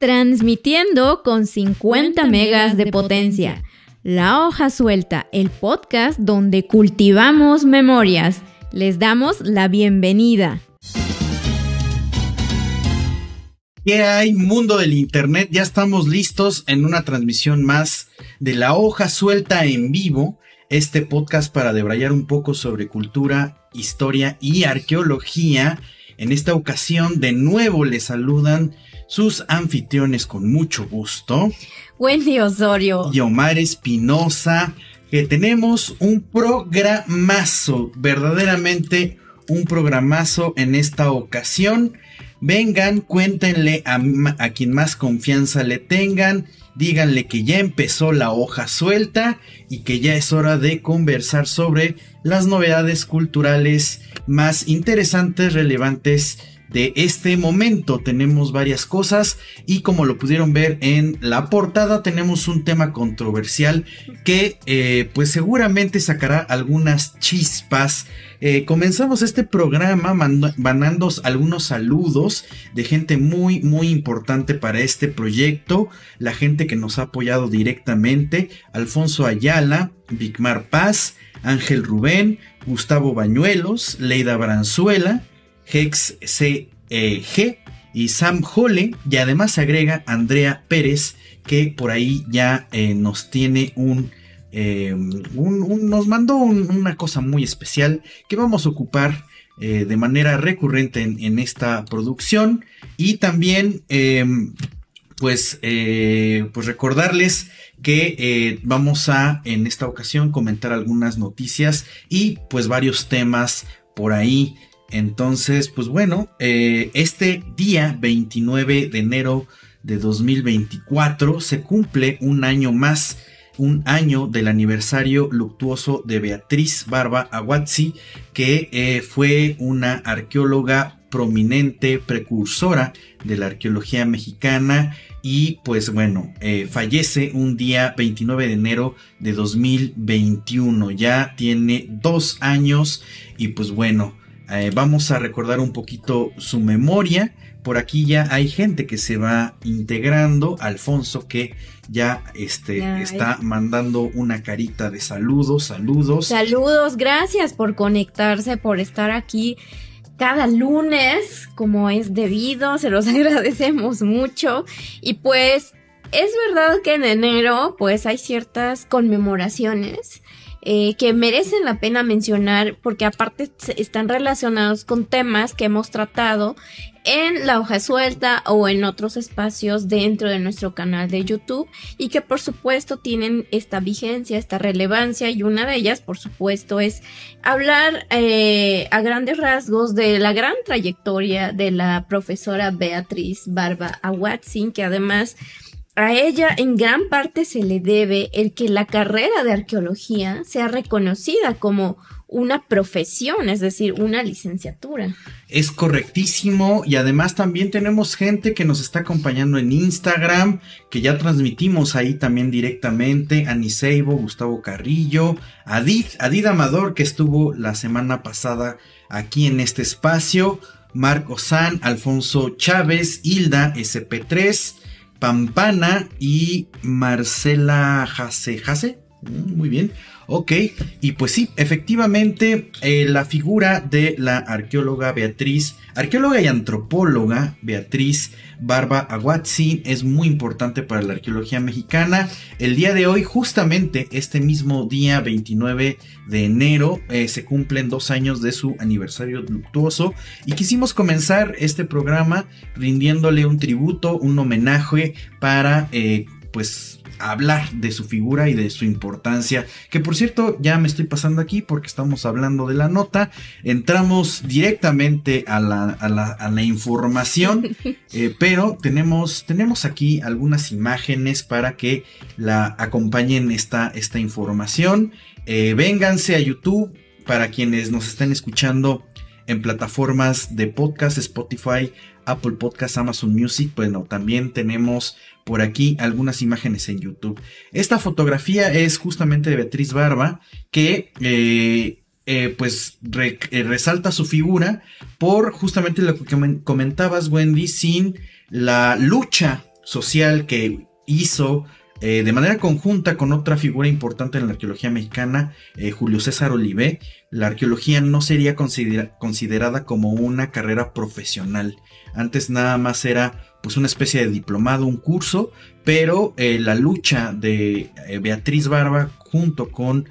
Transmitiendo con 50 megas de potencia. La hoja suelta, el podcast donde cultivamos memorias. Les damos la bienvenida. ¿Qué hay, mundo del Internet? Ya estamos listos en una transmisión más de La hoja suelta en vivo, este podcast para debrayar un poco sobre cultura, historia y arqueología. En esta ocasión, de nuevo, les saludan sus anfitriones con mucho gusto. Wendy Osorio. Y Omar Espinosa, que tenemos un programazo, verdaderamente un programazo en esta ocasión. Vengan, cuéntenle a, a quien más confianza le tengan díganle que ya empezó la hoja suelta y que ya es hora de conversar sobre las novedades culturales más interesantes, relevantes de este momento. Tenemos varias cosas y como lo pudieron ver en la portada tenemos un tema controversial que eh, pues seguramente sacará algunas chispas. Eh, comenzamos este programa mandando algunos saludos de gente muy muy importante para este proyecto, la gente que nos ha apoyado directamente, Alfonso Ayala, Vicmar Paz, Ángel Rubén, Gustavo Bañuelos, Leida Branzuela, Hex CG y Sam Hole. Y además se agrega Andrea Pérez, que por ahí ya eh, nos tiene eh, un, nos mandó una cosa muy especial que vamos a ocupar eh, de manera recurrente en, esta producción. Y también, em, pues, pues recordarles que vamos a en esta ocasión comentar algunas noticias y pues varios temas por ahí entonces, pues bueno, eh, este día 29 de enero de 2024 se cumple un año más, un año del aniversario luctuoso de Beatriz Barba Aguazzi, que eh, fue una arqueóloga prominente, precursora de la arqueología mexicana y pues bueno, eh, fallece un día 29 de enero de 2021, ya tiene dos años y pues bueno, eh, vamos a recordar un poquito su memoria. Por aquí ya hay gente que se va integrando. Alfonso que ya este, está mandando una carita de saludos, saludos. Saludos, gracias por conectarse, por estar aquí cada lunes como es debido. Se los agradecemos mucho. Y pues es verdad que en enero pues hay ciertas conmemoraciones eh, que merecen la pena mencionar porque aparte están relacionados con temas que hemos tratado en la hoja suelta o en otros espacios dentro de nuestro canal de YouTube y que por supuesto tienen esta vigencia, esta relevancia y una de ellas por supuesto es hablar eh, a grandes rasgos de la gran trayectoria de la profesora Beatriz Barba Awatzin que además a ella en gran parte se le debe el que la carrera de arqueología sea reconocida como una profesión, es decir, una licenciatura. Es correctísimo y además también tenemos gente que nos está acompañando en Instagram, que ya transmitimos ahí también directamente, Aniseibo, Gustavo Carrillo, Adid, Adid Amador que estuvo la semana pasada aquí en este espacio, Marco San, Alfonso Chávez, Hilda SP3, Pampana y Marcela Jase. Jase, mm, muy bien. Ok, y pues sí, efectivamente, eh, la figura de la arqueóloga Beatriz, arqueóloga y antropóloga Beatriz Barba Aguatzin es muy importante para la arqueología mexicana. El día de hoy, justamente este mismo día 29 de enero, eh, se cumplen dos años de su aniversario luctuoso y quisimos comenzar este programa rindiéndole un tributo, un homenaje para, eh, pues, hablar de su figura y de su importancia. Que por cierto, ya me estoy pasando aquí porque estamos hablando de la nota. Entramos directamente a la, a la, a la información, eh, pero tenemos, tenemos aquí algunas imágenes para que la acompañen esta, esta información. Eh, vénganse a YouTube para quienes nos estén escuchando en plataformas de podcast, Spotify, Apple Podcast, Amazon Music. Bueno, también tenemos por aquí algunas imágenes en YouTube. Esta fotografía es justamente de Beatriz Barba, que eh, eh, pues eh, resalta su figura por justamente lo que comentabas, Wendy, sin la lucha social que hizo de manera conjunta con otra figura importante en la arqueología mexicana, Julio César Olivé, la arqueología no sería considerada como una carrera profesional. Antes nada más era pues una especie de diplomado, un curso, pero eh, la lucha de Beatriz Barba junto con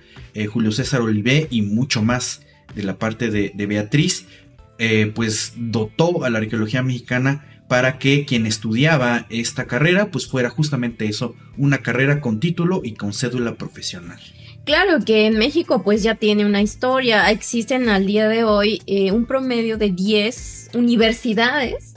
Julio César Olivé y mucho más de la parte de, de Beatriz, pues dotó a la arqueología mexicana para que quien estudiaba esta carrera pues fuera justamente eso, una carrera con título y con cédula profesional. Claro que en México pues ya tiene una historia, existen al día de hoy eh, un promedio de 10 universidades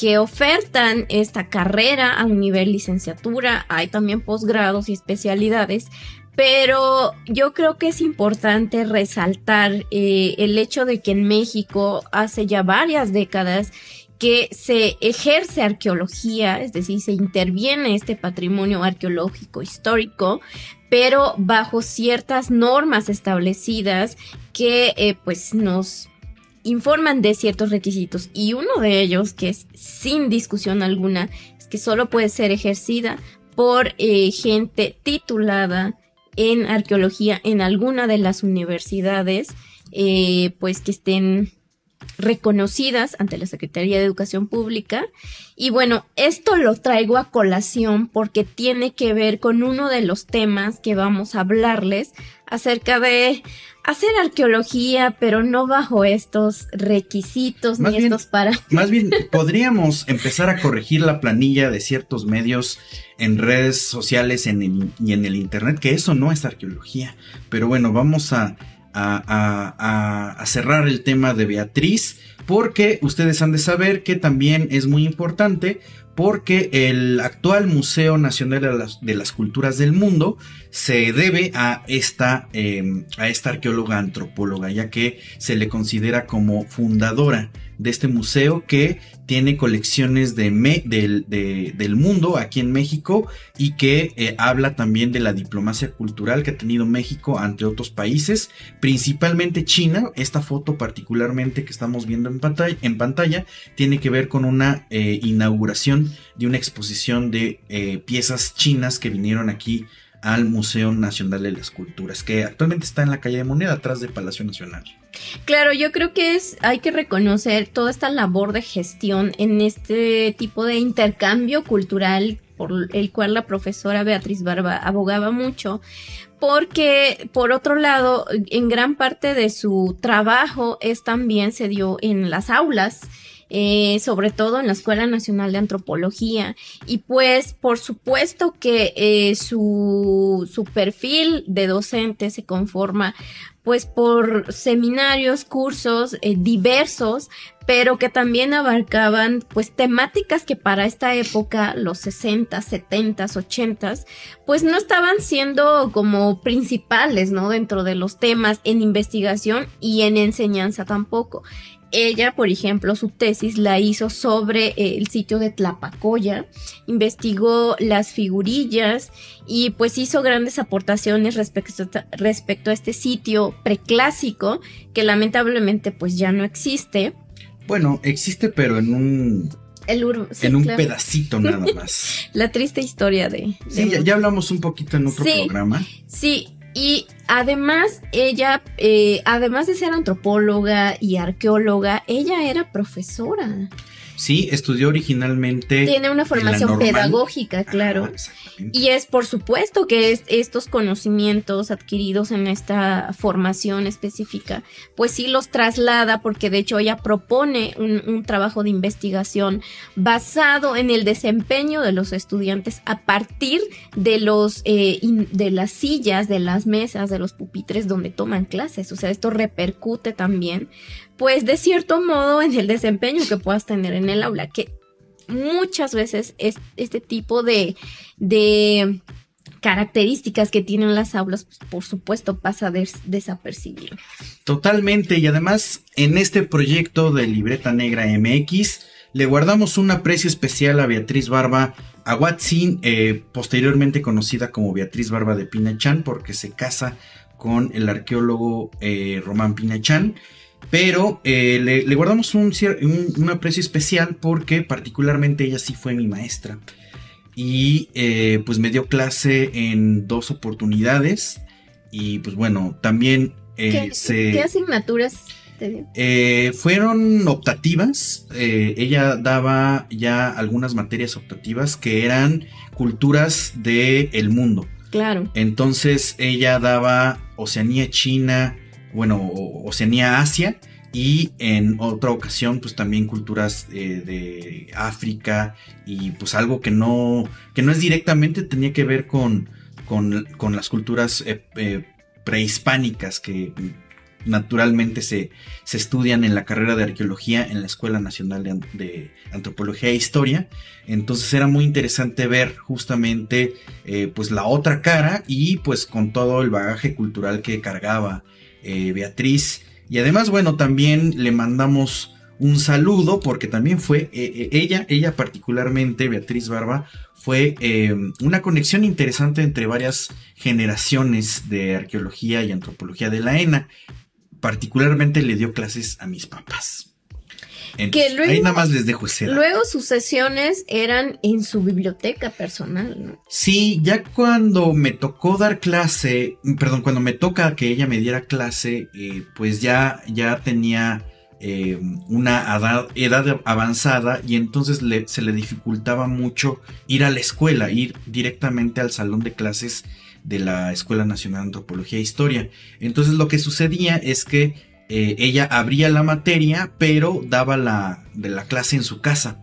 que ofertan esta carrera a un nivel licenciatura, hay también posgrados y especialidades, pero yo creo que es importante resaltar eh, el hecho de que en México hace ya varias décadas que se ejerce arqueología, es decir, se interviene este patrimonio arqueológico histórico, pero bajo ciertas normas establecidas que eh, pues nos informan de ciertos requisitos y uno de ellos que es sin discusión alguna es que solo puede ser ejercida por eh, gente titulada en arqueología en alguna de las universidades eh, pues que estén reconocidas ante la Secretaría de Educación Pública. Y bueno, esto lo traigo a colación porque tiene que ver con uno de los temas que vamos a hablarles acerca de hacer arqueología, pero no bajo estos requisitos ni estos para. Más bien, podríamos empezar a corregir la planilla de ciertos medios en redes sociales y en el Internet, que eso no es arqueología. Pero bueno, vamos a a, cerrar el tema de Beatriz, porque ustedes han de saber que también es muy importante porque el actual Museo Nacional de las, Culturas del Mundo se debe a esta, em, a esta arqueóloga antropóloga, ya que se le considera como fundadora de este museo que tiene colecciones de del mundo aquí en México y que eh, habla también de la diplomacia cultural que ha tenido México ante otros países, principalmente China. Esta foto particularmente que estamos viendo en pantalla, en pantalla tiene que ver con una eh, inauguración de una exposición de eh, piezas chinas que vinieron aquí al Museo Nacional de las Culturas, que actualmente está en la calle de Moneda, atrás del Palacio Nacional. Claro, yo creo que es, hay que reconocer toda esta labor de gestión en este tipo de intercambio cultural por el cual la profesora Beatriz Barba abogaba mucho, porque por otro lado, en gran parte de su trabajo es también se dio en las aulas eh, sobre todo en la Escuela Nacional de Antropología. Y pues, por supuesto que eh, su, su perfil de docente se conforma pues por seminarios, cursos eh, diversos, pero que también abarcaban pues temáticas que para esta época, los 60, 70, 80, pues no estaban siendo como principales, ¿no? Dentro de los temas en investigación y en enseñanza tampoco. Ella, por ejemplo, su tesis la hizo sobre eh, el sitio de Tlapacoya, investigó las figurillas y pues hizo grandes aportaciones respecto a, respecto a este sitio preclásico que lamentablemente pues ya no existe. Bueno, existe pero en un en un pedacito nada más. La triste historia de... sí, ya, hablamos un poquito en otro programa. Sí, y además, ella, eh, además de ser antropóloga y arqueóloga, ella era profesora. Sí, estudió originalmente. Tiene una formación pedagógica, claro. y es por supuesto que estos conocimientos adquiridos en esta formación específica, pues sí los traslada, porque de hecho ella propone un, trabajo de investigación basado en el desempeño de los estudiantes a partir de los eh, de las sillas, de las mesas, de los pupitres donde toman clases. O sea, esto repercute también pues de cierto modo en el desempeño que puedas tener en el aula, que muchas veces es este tipo de, de características que tienen las aulas, pues, por supuesto pasa desapercibido. Totalmente, y además en este proyecto de Libreta Negra MX le guardamos un aprecio especial a Beatriz Barba Aguatzin, eh, posteriormente conocida como Beatriz Barba de Pinachan, porque se casa con el arqueólogo eh, Román Pinachan. Pero eh, le, guardamos un, un, aprecio especial porque particularmente ella sí fue mi maestra. y eh, pues me dio clase en dos oportunidades y pues bueno, también ¿Qué, ¿Qué asignaturas eh, fueron optativas. Eh, ella daba ya algunas materias optativas que eran culturas del mundo. Claro. Entonces ella daba Oceanía China, bueno, Oceanía Asia y en otra ocasión pues también culturas eh, de África y pues algo que no, que no es directamente tenía que ver con, con, con las culturas prehispánicas que naturalmente se, se, estudian en la carrera de arqueología en la Escuela Nacional de, Antropología e Historia. Entonces era muy interesante ver justamente eh, pues la otra cara y pues con todo el bagaje cultural que cargaba eh, Beatriz. Y además, bueno, también le mandamos un saludo porque también fue eh, ella, ella particularmente, Beatriz Barba, fue una conexión interesante entre varias generaciones de arqueología y antropología de la ENA particularmente le dio clases a mis papás. Que luego, ahí nada más les dejo ese Luego sus sesiones eran en su biblioteca personal, ¿no? Sí, ya cuando me tocó dar clase, perdón, cuando me toca que ella me diera clase, eh, pues ya, ya tenía eh, una edad, avanzada y entonces se le dificultaba mucho ir a la escuela, ir directamente al salón de clases de la Escuela Nacional de Antropología e Historia. Entonces lo que sucedía es que eh, ella abría la materia, pero daba la, de la clase en su casa.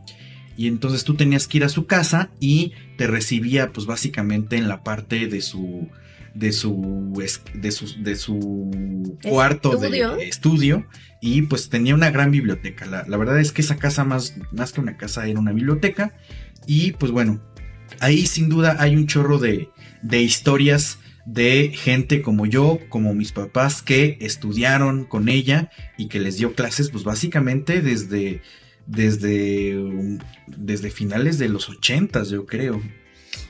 Y entonces tú tenías que ir a su casa y te recibía pues básicamente en la parte de su de su de su, de su cuarto de estudio y pues tenía una gran biblioteca. La, la, verdad es que esa casa más, más que una casa era una biblioteca y pues bueno, ahí sin duda hay un chorro de, de historias de gente como yo, como mis papás, que estudiaron con ella y que les dio clases, pues básicamente desde, desde, desde finales de los ochentas, yo creo.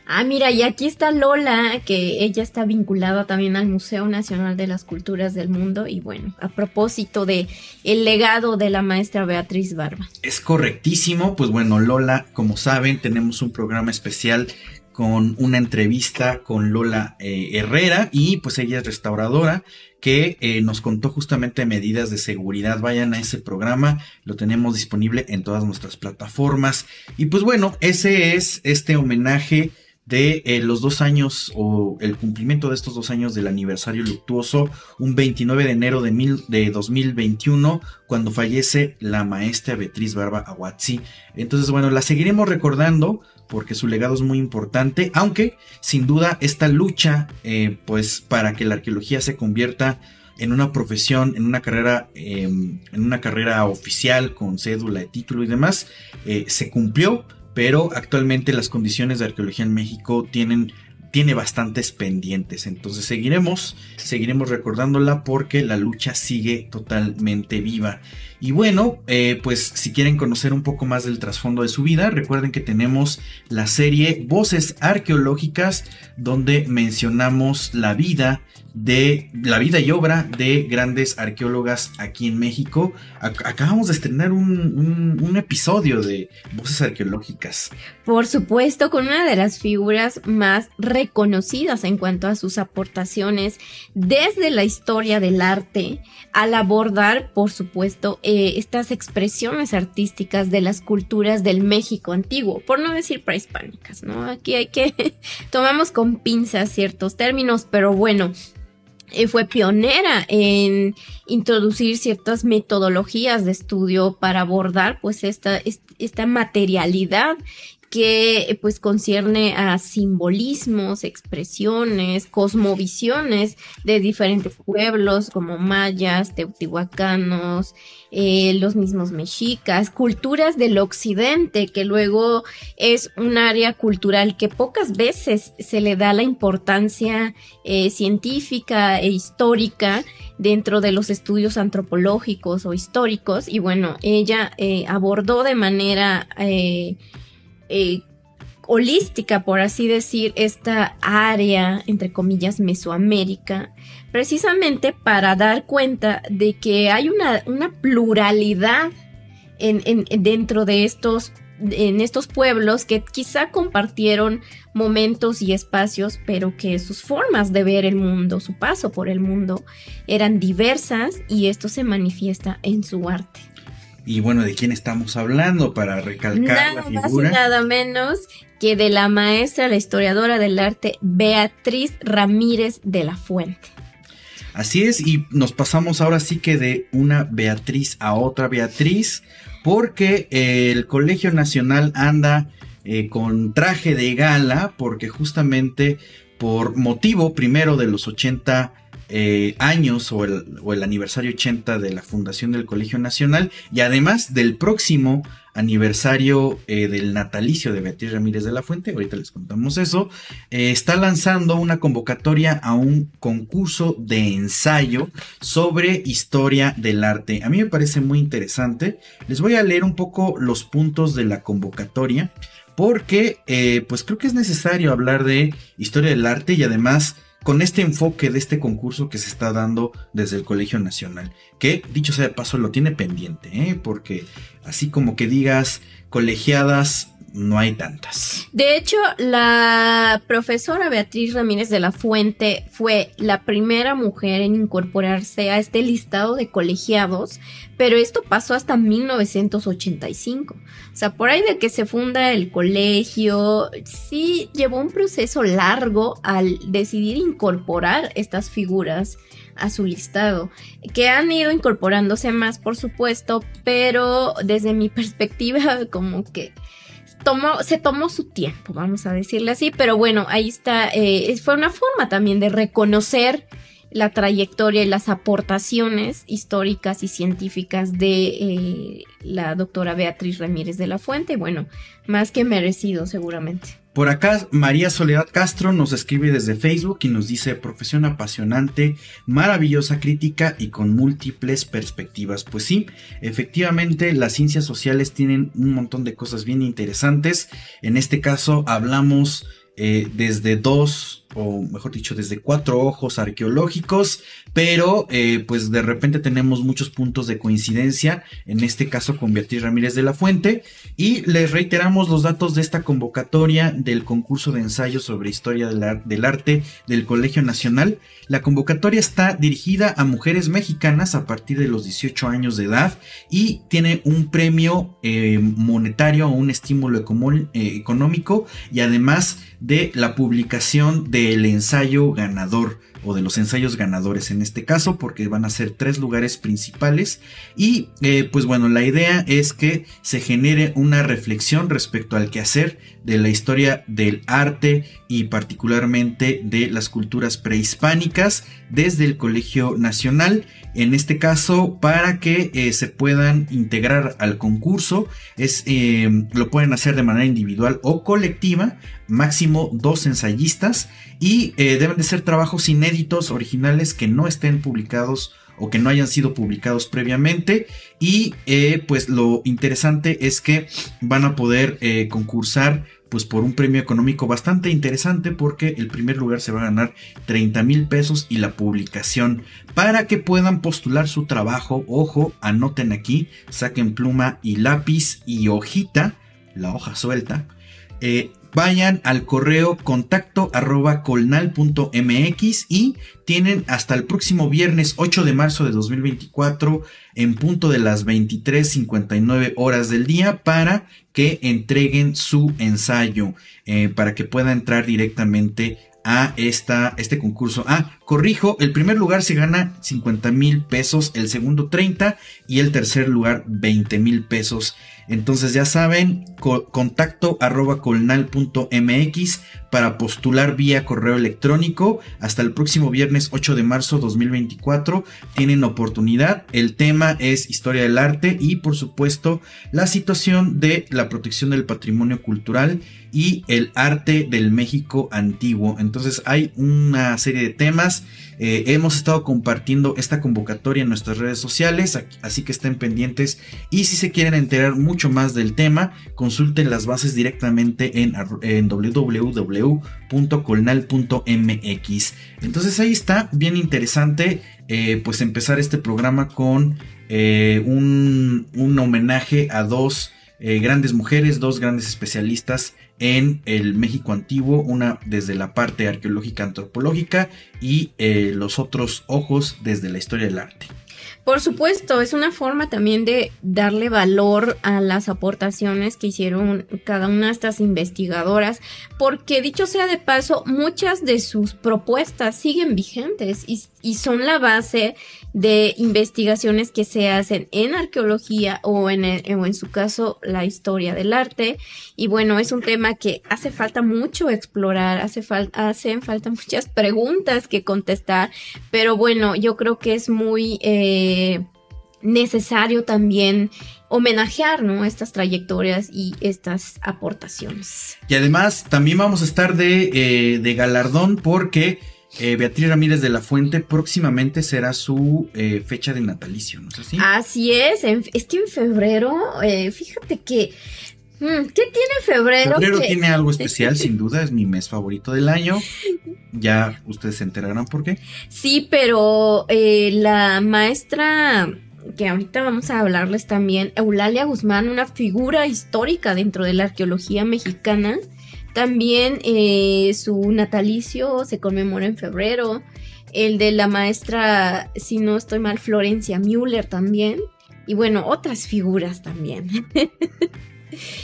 Ah, mira, y aquí está Lola, que ella está vinculada también al Museo Nacional de las Culturas del Mundo. Y bueno, a propósito de el legado de la maestra Beatriz Barba. Es correctísimo, pues bueno, Lola, como saben, tenemos un programa especial con una entrevista con Lola eh, Herrera y pues ella es restauradora que eh, nos contó justamente medidas de seguridad. Vayan a ese programa, lo tenemos disponible en todas nuestras plataformas. Y pues bueno, ese es este homenaje de eh, los dos años o el cumplimiento de estos dos años del aniversario luctuoso, un 29 de enero de, mil, de 2021, cuando fallece la maestra Beatriz Barba Aguazzi. Entonces, bueno, la seguiremos recordando porque su legado es muy importante, aunque sin duda esta lucha, eh, pues para que la arqueología se convierta en una profesión, en una carrera, em, en una carrera oficial con cédula de título y demás, eh, se cumplió pero actualmente las condiciones de arqueología en México tienen tiene bastantes pendientes. Entonces seguiremos, seguiremos recordándola porque la lucha sigue totalmente viva. Y bueno, eh, pues si quieren conocer un poco más del trasfondo de su vida, recuerden que tenemos la serie Voces Arqueológicas, donde mencionamos la vida de la vida y obra de grandes arqueólogas aquí en México. acabamos de estrenar un, episodio de Voces Arqueológicas. Por supuesto, con una de las figuras más reconocidas en cuanto a sus aportaciones desde la historia del arte, al abordar, por supuesto, eh, estas expresiones artísticas de las culturas del México antiguo, por no decir prehispánicas, ¿no? Aquí hay que tomamos con pinzas ciertos términos, pero bueno, eh, fue pionera en introducir ciertas metodologías de estudio para abordar pues esta, esta materialidad que pues concierne a simbolismos, expresiones, cosmovisiones de diferentes pueblos como mayas, teotihuacanos, eh, los mismos mexicas, culturas del occidente, que luego es un área cultural que pocas veces se le da la importancia eh, científica e histórica dentro de los estudios antropológicos o históricos. Y bueno, ella eh, abordó de manera eh, holística, por así decir, esta área, entre comillas, Mesoamérica, precisamente para dar cuenta de que hay una, pluralidad en, dentro de estos en estos pueblos que quizá compartieron momentos y espacios, pero que sus formas de ver el mundo, su paso por el mundo, eran diversas y esto se manifiesta en su arte. Y bueno, ¿de quién estamos hablando para recalcar nada la figura? Más y nada menos que de la maestra, la historiadora del arte, Beatriz Ramírez de la Fuente. Así es, y nos pasamos ahora sí que de una Beatriz a otra Beatriz, porque eh, el Colegio Nacional anda eh, con traje de gala, porque justamente por motivo primero de los 80 eh, años o el, aniversario 80 de la fundación del Colegio Nacional y además del próximo aniversario eh, del natalicio de Beatriz Ramírez de la Fuente, ahorita les contamos eso, eh, está lanzando una convocatoria a un concurso de ensayo sobre historia del arte. A mí me parece muy interesante. Les voy a leer un poco los puntos de la convocatoria porque pues creo que es necesario hablar de historia del arte y además con este enfoque de este concurso que se está dando desde el Colegio Nacional, que dicho sea de paso lo tiene pendiente, ¿eh? porque así como que digas colegiadas no hay tantas. De hecho, la profesora Beatriz Ramírez de la Fuente fue la primera mujer en incorporarse a este listado de colegiados, pero esto pasó hasta 1985. O sea, por ahí de que se funda el colegio, sí llevó un proceso largo al decidir incorporar estas figuras a su listado, que han ido incorporándose más, por supuesto, pero desde mi perspectiva, como que se tomó su tiempo, vamos a decirle así, pero bueno, ahí está, eh, fue una forma también de reconocer la trayectoria y las aportaciones históricas y científicas de eh, la doctora Beatriz Ramírez de la Fuente. Bueno, más que merecido seguramente. Por acá, María Soledad Castro nos escribe desde Facebook y nos dice profesión apasionante, maravillosa crítica y con múltiples perspectivas. Pues sí, efectivamente las ciencias sociales tienen un montón de cosas bien interesantes. En este caso hablamos eh, desde dos o mejor dicho, desde cuatro ojos arqueológicos, pero eh, pues de repente tenemos muchos puntos de coincidencia, en este caso con Beatriz Ramírez de la Fuente, y les reiteramos los datos de esta convocatoria del concurso de ensayo sobre historia del, arte del Colegio Nacional. La convocatoria está dirigida a mujeres mexicanas a partir de los 18 años de edad y tiene un premio eh, monetario o un estímulo eh, económico y además de la publicación de el ensayo ganador o de los ensayos ganadores en este caso porque van a ser tres lugares principales. Y eh, pues bueno la idea es que se genere una reflexión respecto al quehacer de la historia del arte y particularmente de las culturas prehispánicas desde el Colegio Nacional en este caso para que eh, se puedan integrar al concurso. Es eh, lo pueden hacer de manera individual o colectiva máximo dos ensayistas y deben de ser trabajos inéditos originales que no estén publicados o que no hayan sido publicados previamente. Y eh, pues lo interesante es que van a poder eh, concursar pues por un premio económico bastante interesante porque el primer lugar se va a ganar 30 mil pesos y la publicación para que puedan postular su trabajo. Ojo, anoten aquí, saquen pluma y lápiz y hojita, la hoja suelta. Eh, vayan al correo contacto arroba colnal.mx y tienen hasta el próximo viernes 8 de marzo de 2024 en punto de las 23.59 horas del día para que entreguen su ensayo, eh, para que pueda entrar directamente a esta, este concurso. Ah, corrijo, el primer lugar se gana 50 mil pesos, el segundo 30 y el tercer lugar 20 mil pesos. Entonces ya saben, contacto arroba colnal.mx para postular vía correo electrónico hasta el próximo viernes 8 de marzo 2024. Tienen oportunidad. El tema es historia del arte y por supuesto la situación de la protección del patrimonio cultural y el arte del México antiguo. Entonces hay una serie de temas. Eh, hemos estado compartiendo esta convocatoria en nuestras redes sociales, así que estén pendientes y si se quieren enterar mucho más del tema, consulten las bases directamente en, en www.colnal.mx. Entonces ahí está, bien interesante, eh, pues empezar este programa con eh, un, un homenaje a dos grandes mujeres, dos grandes especialistas en el México antiguo, una desde la parte arqueológica antropológica y eh, los otros ojos desde la historia del arte. Por supuesto, es una forma también de darle valor a las aportaciones que hicieron cada una de estas investigadoras, porque dicho sea de paso, muchas de sus propuestas siguen vigentes y, son la base de investigaciones que se hacen en arqueología o en, o en su caso la historia del arte. Y bueno, es un tema que hace falta mucho explorar, hace hacen falta muchas preguntas que contestar, pero bueno, yo creo que es muy... Eh, necesario también homenajear ¿no? estas trayectorias y estas aportaciones. Y además también vamos a estar de, eh, galardón porque eh, Beatriz Ramírez de la Fuente próximamente será su eh, fecha de natalicio, ¿no es así? Así es, es que en febrero, fíjate que... Mm, ¿Qué tiene febrero? Febrero tiene algo especial, sin duda, es mi mes favorito del año. Ya ustedes se enterarán por qué. Sí, pero la maestra que ahorita vamos a hablarles también, Eulalia Guzmán, una figura histórica dentro de la arqueología mexicana. También eh, su natalicio se conmemora en febrero. El de la maestra, si no estoy mal, Florencia Müller también. Y bueno, otras figuras también.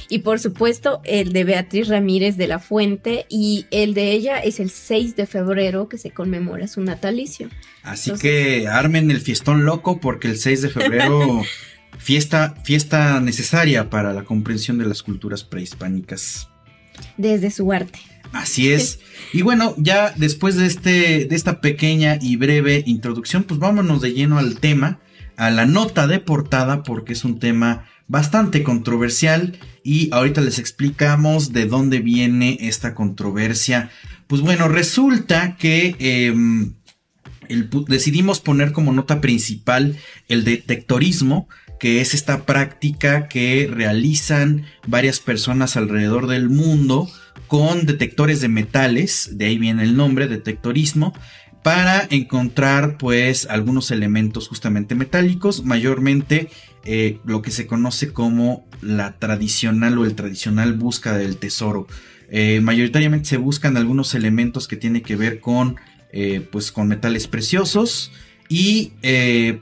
y por supuesto el de Beatriz Ramírez de la Fuente y el de ella es el 6 de febrero que se conmemora su natalicio. Así que armen el fiestón loco porque el 6 de febrero fiesta fiesta necesaria para la comprensión de las culturas prehispánicas desde su arte. Así es. Y bueno, ya después de este de esta pequeña y breve introducción, pues vámonos de lleno al tema, a la nota de portada porque es un tema bastante controversial y ahorita les explicamos de dónde viene esta controversia. Pues bueno, resulta que em, decidimos poner como nota principal el detectorismo, que es esta práctica que realizan varias personas alrededor del mundo con detectores de metales, de ahí viene el nombre, detectorismo, para encontrar pues algunos elementos justamente metálicos, mayormente eh, lo que se conoce como la tradicional o el tradicional búsqueda del tesoro. Eh, mayoritariamente se buscan algunos elementos que tienen que ver con, eh, pues, con metales preciosos. Y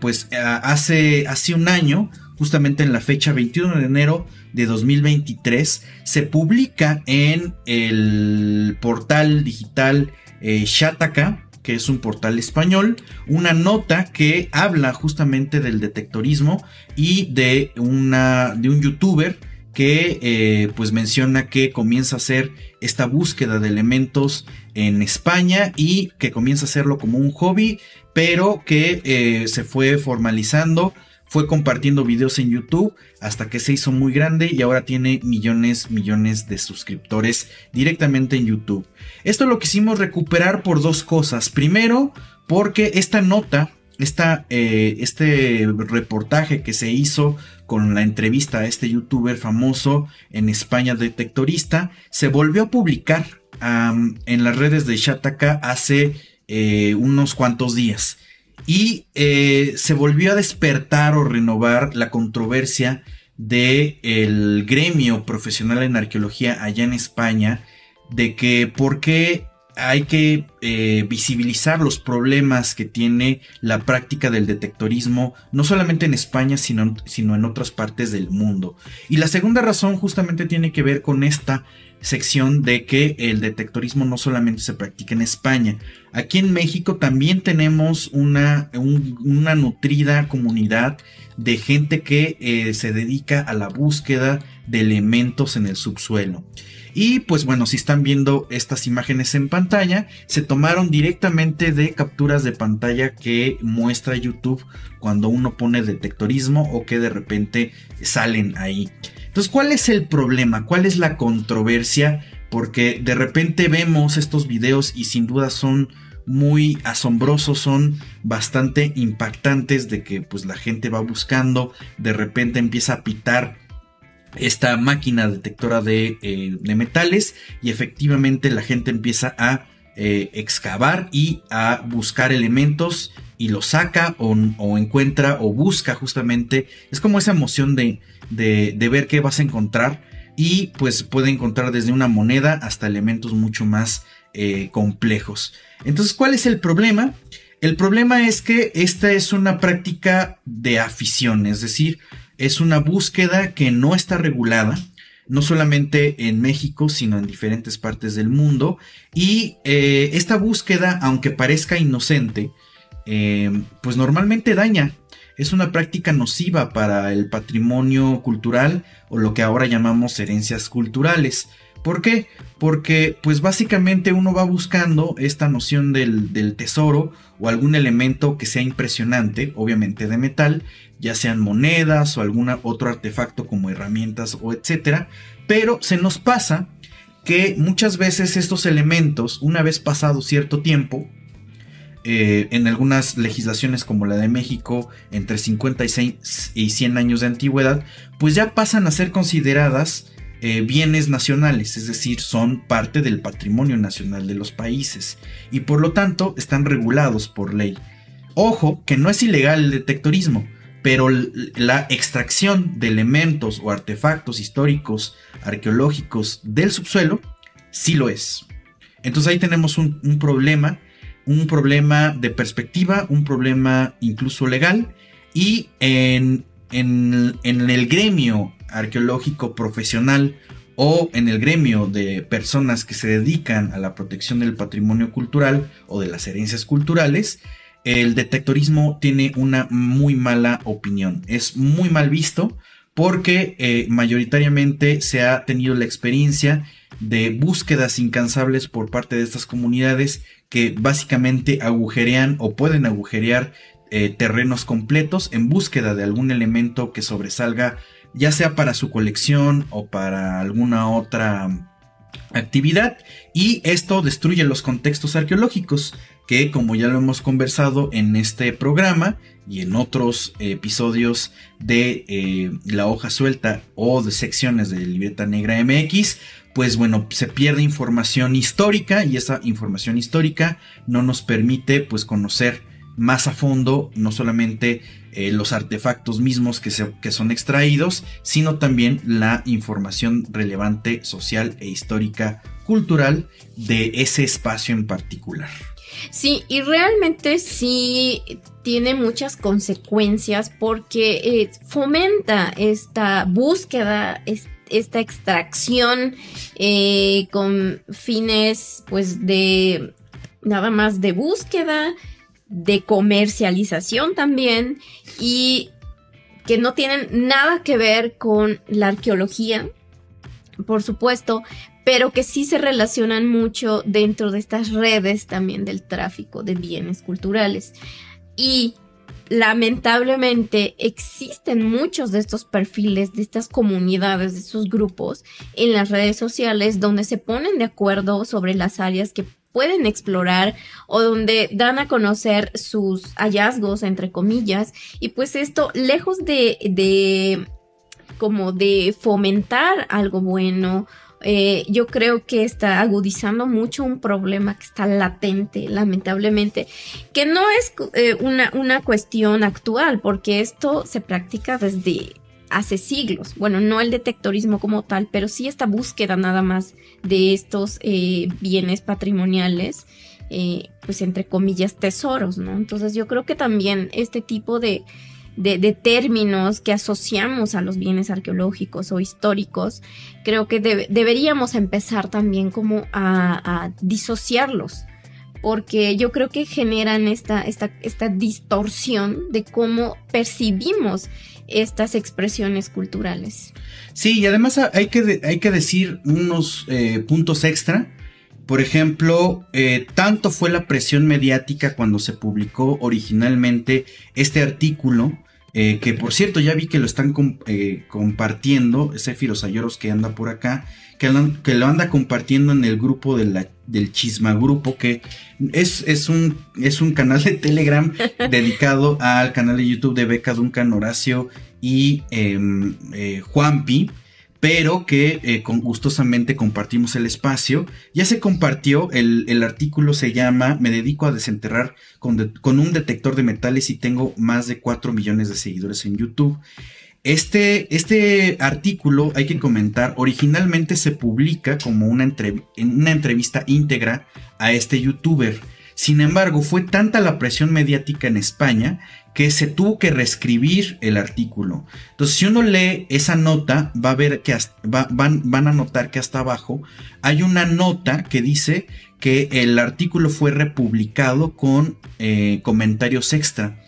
pues hace, hace un año, justamente en la fecha 21 de enero de 2023, se publica en el portal digital Shataka que es un portal español, una nota que habla justamente del detectorismo y de, una, de un youtuber que eh, pues menciona que comienza a hacer esta búsqueda de elementos en España y que comienza a hacerlo como un hobby, pero que eh, se fue formalizando fue compartiendo videos en YouTube hasta que se hizo muy grande y ahora tiene millones, millones de suscriptores directamente en YouTube. Esto lo quisimos recuperar por dos cosas. Primero, porque esta nota, esta, eh, este reportaje que se hizo con la entrevista a este youtuber famoso en España detectorista, se volvió a publicar en las redes de Shataka hace eh, unos cuantos días y eh, se volvió a despertar o renovar la controversia del el gremio profesional en arqueología allá en España de que por qué hay que eh, visibilizar los problemas que tiene la práctica del detectorismo, no solamente en España, sino, sino en otras partes del mundo. Y la segunda razón justamente tiene que ver con esta sección de que el detectorismo no solamente se practica en España. Aquí en México también tenemos una, una nutrida comunidad de gente que eh, se dedica a la búsqueda de elementos en el subsuelo. Y pues bueno, si están viendo estas imágenes en pantalla, se tomaron directamente de capturas de pantalla que muestra YouTube cuando uno pone detectorismo o que de repente salen ahí. Entonces, ¿cuál es el problema? ¿Cuál es la controversia? Porque de repente vemos estos videos y sin duda son muy asombrosos, son bastante impactantes de que pues la gente va buscando, de repente empieza a pitar esta máquina detectora de, eh, metales y efectivamente la gente empieza a eh, excavar y a buscar elementos y los saca o, o, encuentra o busca justamente, es como esa emoción de de, ver qué vas a encontrar y pues puede encontrar desde una moneda hasta elementos mucho más eh, complejos. Entonces, ¿cuál es el problema? El problema es que esta es una práctica de afición, es decir, es una búsqueda que no está regulada, no solamente en México, sino en diferentes partes del mundo. Y eh, esta búsqueda, aunque parezca inocente, eh, pues normalmente daña. Es una práctica nociva para el patrimonio cultural o lo que ahora llamamos herencias culturales. ¿Por qué? Porque pues básicamente uno va buscando esta noción del, del, tesoro o algún elemento que sea impresionante, obviamente de metal, ya sean monedas o algún otro artefacto como herramientas o etcétera, pero se nos pasa que muchas veces estos elementos, una vez pasado cierto tiempo, eh, en algunas legislaciones como la de México, entre 56 y 100 años de antigüedad, pues ya pasan a ser consideradas eh, bienes nacionales, es decir, son parte del patrimonio nacional de los países y por lo tanto están regulados por ley. Ojo, que no es ilegal el detectorismo, pero la extracción de elementos o artefactos históricos, arqueológicos del subsuelo, sí lo es. Entonces ahí tenemos un problema un problema de perspectiva, un problema incluso legal y en, en, el gremio arqueológico profesional o en el gremio de personas que se dedican a la protección del patrimonio cultural o de las herencias culturales, el detectorismo tiene una muy mala opinión. Es muy mal visto porque eh, mayoritariamente se ha tenido la experiencia de búsquedas incansables por parte de estas comunidades que básicamente agujerean o pueden agujerear eh, terrenos completos en búsqueda de algún elemento que sobresalga, ya sea para su colección o para alguna otra actividad y esto destruye los contextos arqueológicos que como ya lo hemos conversado en este programa y en otros episodios de eh, la hoja suelta o de secciones de libreta negra MX pues bueno, se pierde información histórica y esa información histórica no nos permite pues conocer más a fondo no solamente eh, los artefactos mismos que, que son extraídos, sino también la información relevante social e histórica cultural de ese espacio en particular. Sí, y realmente sí tiene muchas consecuencias porque eh, fomenta esta búsqueda, esta extracción eh, con fines pues de nada más de búsqueda, de comercialización también y que no tienen nada que ver con la arqueología, por supuesto, pero que sí se relacionan mucho dentro de estas redes también del tráfico de bienes culturales. Y lamentablemente existen muchos de estos perfiles, de estas comunidades, de estos grupos en las redes sociales donde se ponen de acuerdo sobre las áreas que pueden explorar o donde dan a conocer sus hallazgos, entre comillas, y pues esto, lejos de, de como de fomentar algo bueno eh, yo creo que está agudizando mucho un problema que está latente, lamentablemente, que no es eh, una, una cuestión actual, porque esto se practica desde hace siglos. Bueno, no el detectorismo como tal, pero sí esta búsqueda nada más de estos eh, bienes patrimoniales, pues entre comillas, tesoros, ¿no? Entonces yo creo que también este tipo de, de, términos que asociamos a los bienes arqueológicos o históricos, creo que deberíamos empezar también como a, disociarlos, porque yo creo que generan esta, esta, esta distorsión de cómo percibimos estas expresiones culturales. Sí, y además hay que, hay que decir unos eh, puntos extra. Por ejemplo, eh, tanto fue la presión mediática cuando se publicó originalmente este artículo, eh, que por cierto ya vi que lo están eh, compartiendo, ese Ayoros que anda por acá, que, lo anda compartiendo en el grupo de del Chisma Grupo, que es, es, un, es un canal de Telegram dedicado al canal de YouTube de Beca Duncan Horacio y em, Juanpi pero que eh, con, gustosamente compartimos el espacio. Ya se compartió, el, artículo se llama Me dedico a desenterrar con, con, un detector de metales y tengo más de 4 millones de seguidores en YouTube. Este, este artículo, hay que comentar, originalmente se publica como una, una entrevista íntegra a este youtuber. Sin embargo, fue tanta la presión mediática en España que se tuvo que reescribir el artículo. Entonces, si uno lee esa nota, va a ver que van, a notar que hasta abajo hay una nota que dice que el artículo fue republicado con eh, comentarios extra.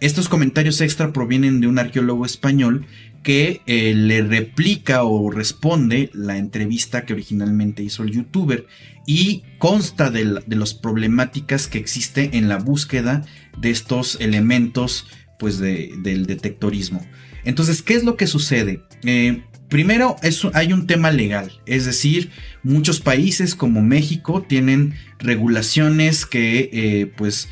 Estos comentarios extra provienen de un arqueólogo español que eh, le replica o responde la entrevista que originalmente hizo el youtuber y consta de, las problemáticas que existe en la búsqueda de estos elementos pues del detectorismo. Entonces, ¿qué es lo que sucede? Eh, primero hay un tema legal, es decir, muchos países como México tienen regulaciones que eh, pues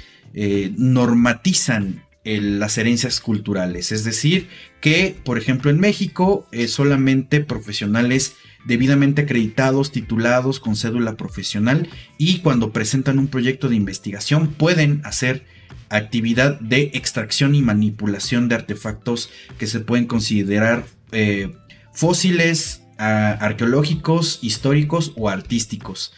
normatizan las herencias culturales. Es decir, que, por ejemplo, en México eh, solamente profesionales debidamente acreditados, titulados con cédula profesional y cuando presentan un proyecto de investigación pueden hacer actividad de extracción y manipulación de artefactos que se pueden considerar eh, fósiles, arqueológicos, históricos o artísticos.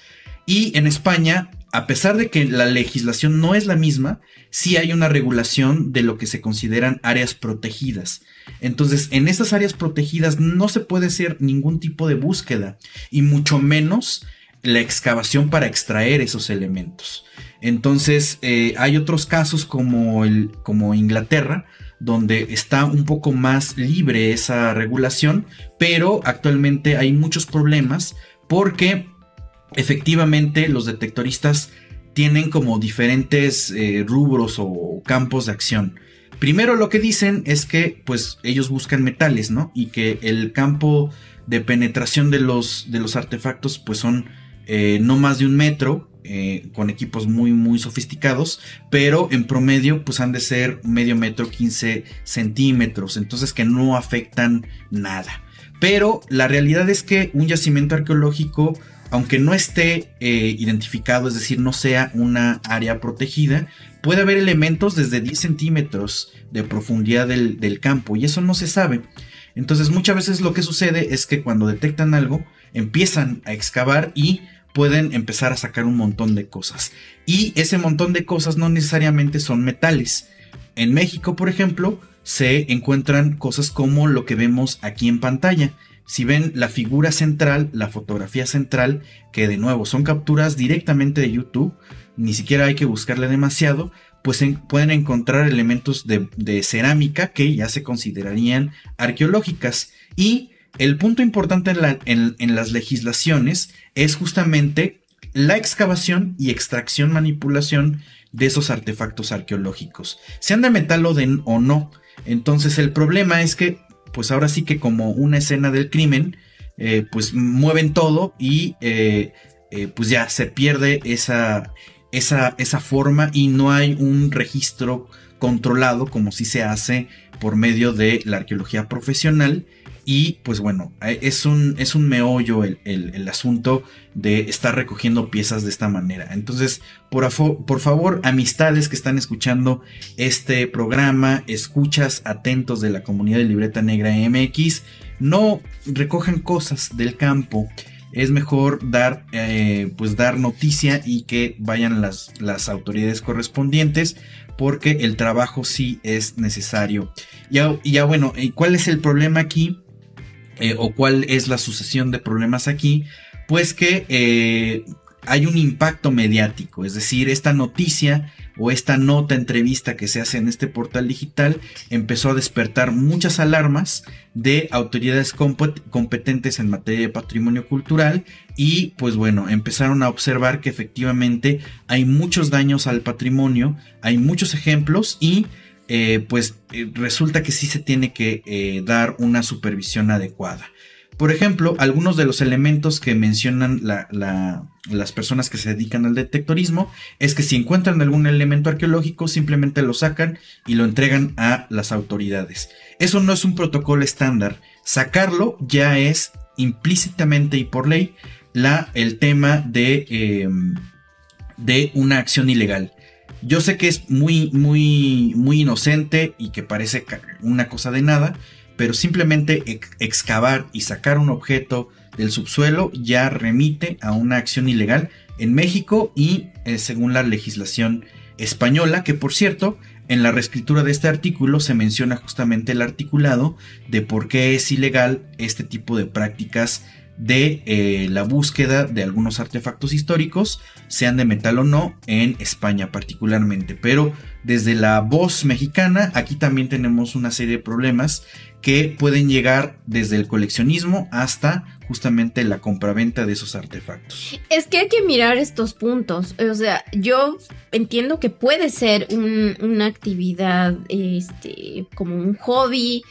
Y en España a pesar de que la legislación no es la misma, sí hay una regulación de lo que se consideran áreas protegidas. Entonces, en estas áreas protegidas no se puede hacer ningún tipo de búsqueda y mucho menos la excavación para extraer esos elementos. Entonces, eh, hay otros casos como, el, como Inglaterra, donde está un poco más libre esa regulación, pero actualmente hay muchos problemas porque efectivamente los detectoristas tienen como diferentes eh, rubros o campos de acción. Primero lo que dicen es que pues ellos buscan metales, ¿no? Y que el campo de penetración de los, de los artefactos pues son eh, no más de un metro, eh, con equipos muy muy sofisticados, pero en promedio pues han de ser medio metro, 15 centímetros, entonces que no afectan nada. Pero la realidad es que un yacimiento arqueológico aunque no esté eh, identificado, es decir, no sea una área protegida, puede haber elementos desde 10 centímetros de profundidad del, campo y eso no se sabe. Entonces muchas veces lo que sucede es que cuando detectan algo, empiezan a excavar y pueden empezar a sacar un montón de cosas. Y ese montón de cosas no necesariamente son metales. En México, por ejemplo, se encuentran cosas como lo que vemos aquí en pantalla. Si ven la figura central, la fotografía central, que de nuevo son capturas directamente de YouTube, ni siquiera hay que buscarle demasiado, pues pueden encontrar elementos de, cerámica que ya se considerarían arqueológicas. Y el punto importante en, las legislaciones es justamente la excavación y extracción manipulación de esos artefactos arqueológicos, sean de metal o, de, no. Entonces el problema es que pues ahora sí que como una escena del crimen, eh, pues mueven todo y eh, eh, pues ya se pierde esa, esa, esa forma y no hay un registro controlado como si se hace por medio de la arqueología profesional y pues bueno, eh, es un, es un meollo el, asunto de estar recogiendo piezas de esta manera. Entonces, por, por favor, amistades que están escuchando este programa, escuchas atentos de la comunidad de Libreta Negra MX, no recojan cosas del campo. Es mejor dar, eh, pues dar noticia y que vayan las, las autoridades correspondientes porque el trabajo sí es necesario. Ya, ya bueno, ¿y cuál es el problema aquí? Eh, o cuál es la sucesión de problemas aquí, pues que eh, hay un impacto mediático, es decir, esta noticia o esta nota entrevista que se hace en este portal digital empezó a despertar muchas alarmas de autoridades competentes en materia de patrimonio cultural y pues bueno, empezaron a observar que efectivamente hay muchos daños al patrimonio, hay muchos ejemplos y eh, pues eh, resulta que sí se tiene que eh, dar una supervisión adecuada. Por ejemplo, algunos de los elementos que mencionan las personas que se dedican al detectorismo es que si encuentran algún elemento arqueológico simplemente lo sacan y lo entregan a las autoridades. Eso no es un protocolo estándar. Sacarlo ya es implícitamente y por ley la, el tema de, em, de una acción ilegal. Yo sé que es muy, muy, muy inocente y que parece una cosa de nada, pero simplemente excavar y sacar un objeto del subsuelo ya remite a una acción ilegal en México y eh, según la legislación española, que por cierto, en la reescritura de este artículo se menciona justamente el articulado de por qué es ilegal este tipo de prácticas de eh, la búsqueda de algunos artefactos históricos, sean de metal o no, en España particularmente. Pero desde la voz mexicana, aquí también tenemos una serie de problemas que pueden llegar desde el coleccionismo hasta justamente la compraventa de esos artefactos. Es que hay que mirar estos puntos. O sea, yo entiendo que puede ser una actividad, este, como un hobby,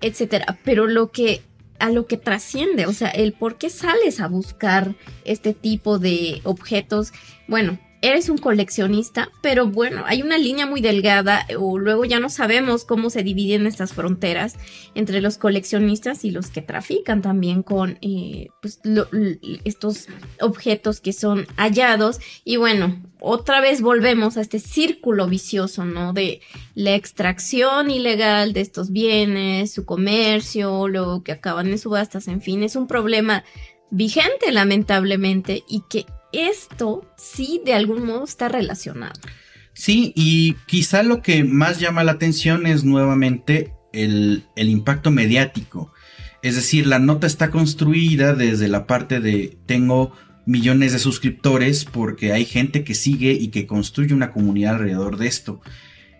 etcétera. Pero lo que a lo que trasciende, o sea, el por qué sales a buscar este tipo de objetos. Bueno, eres un coleccionista, pero bueno, hay una línea muy delgada o luego ya no sabemos cómo se dividen estas fronteras entre los coleccionistas y los que trafican también con eh, pues, estos objetos que son hallados y bueno, otra vez volvemos a este círculo vicioso, ¿no? De la extracción ilegal de estos bienes, su comercio, luego que acaban en subastas, en fin, es un problema vigente lamentablemente y que esto sí de algún modo está relacionado. Sí, y quizá lo que más llama la atención es nuevamente el, impacto mediático. Es decir, la nota está construida desde la parte de tengo millones de suscriptores porque hay gente que sigue y que construye una comunidad alrededor de esto.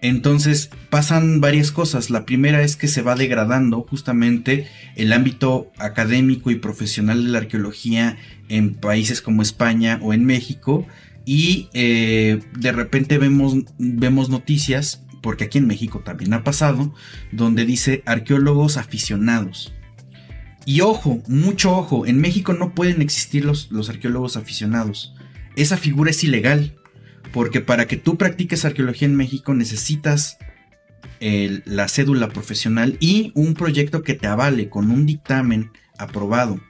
Entonces pasan varias cosas. La primera es que se va degradando justamente el ámbito académico y profesional de la arqueología en países como España o en México. Y eh, de repente vemos, vemos noticias, porque aquí en México también ha pasado, donde dice arqueólogos aficionados. Y ojo, mucho ojo, en México no pueden existir los, los arqueólogos aficionados. Esa figura es ilegal. Porque para que tú practiques arqueología en México necesitas la cédula profesional y un proyecto que te avale con un dictamen aprobado.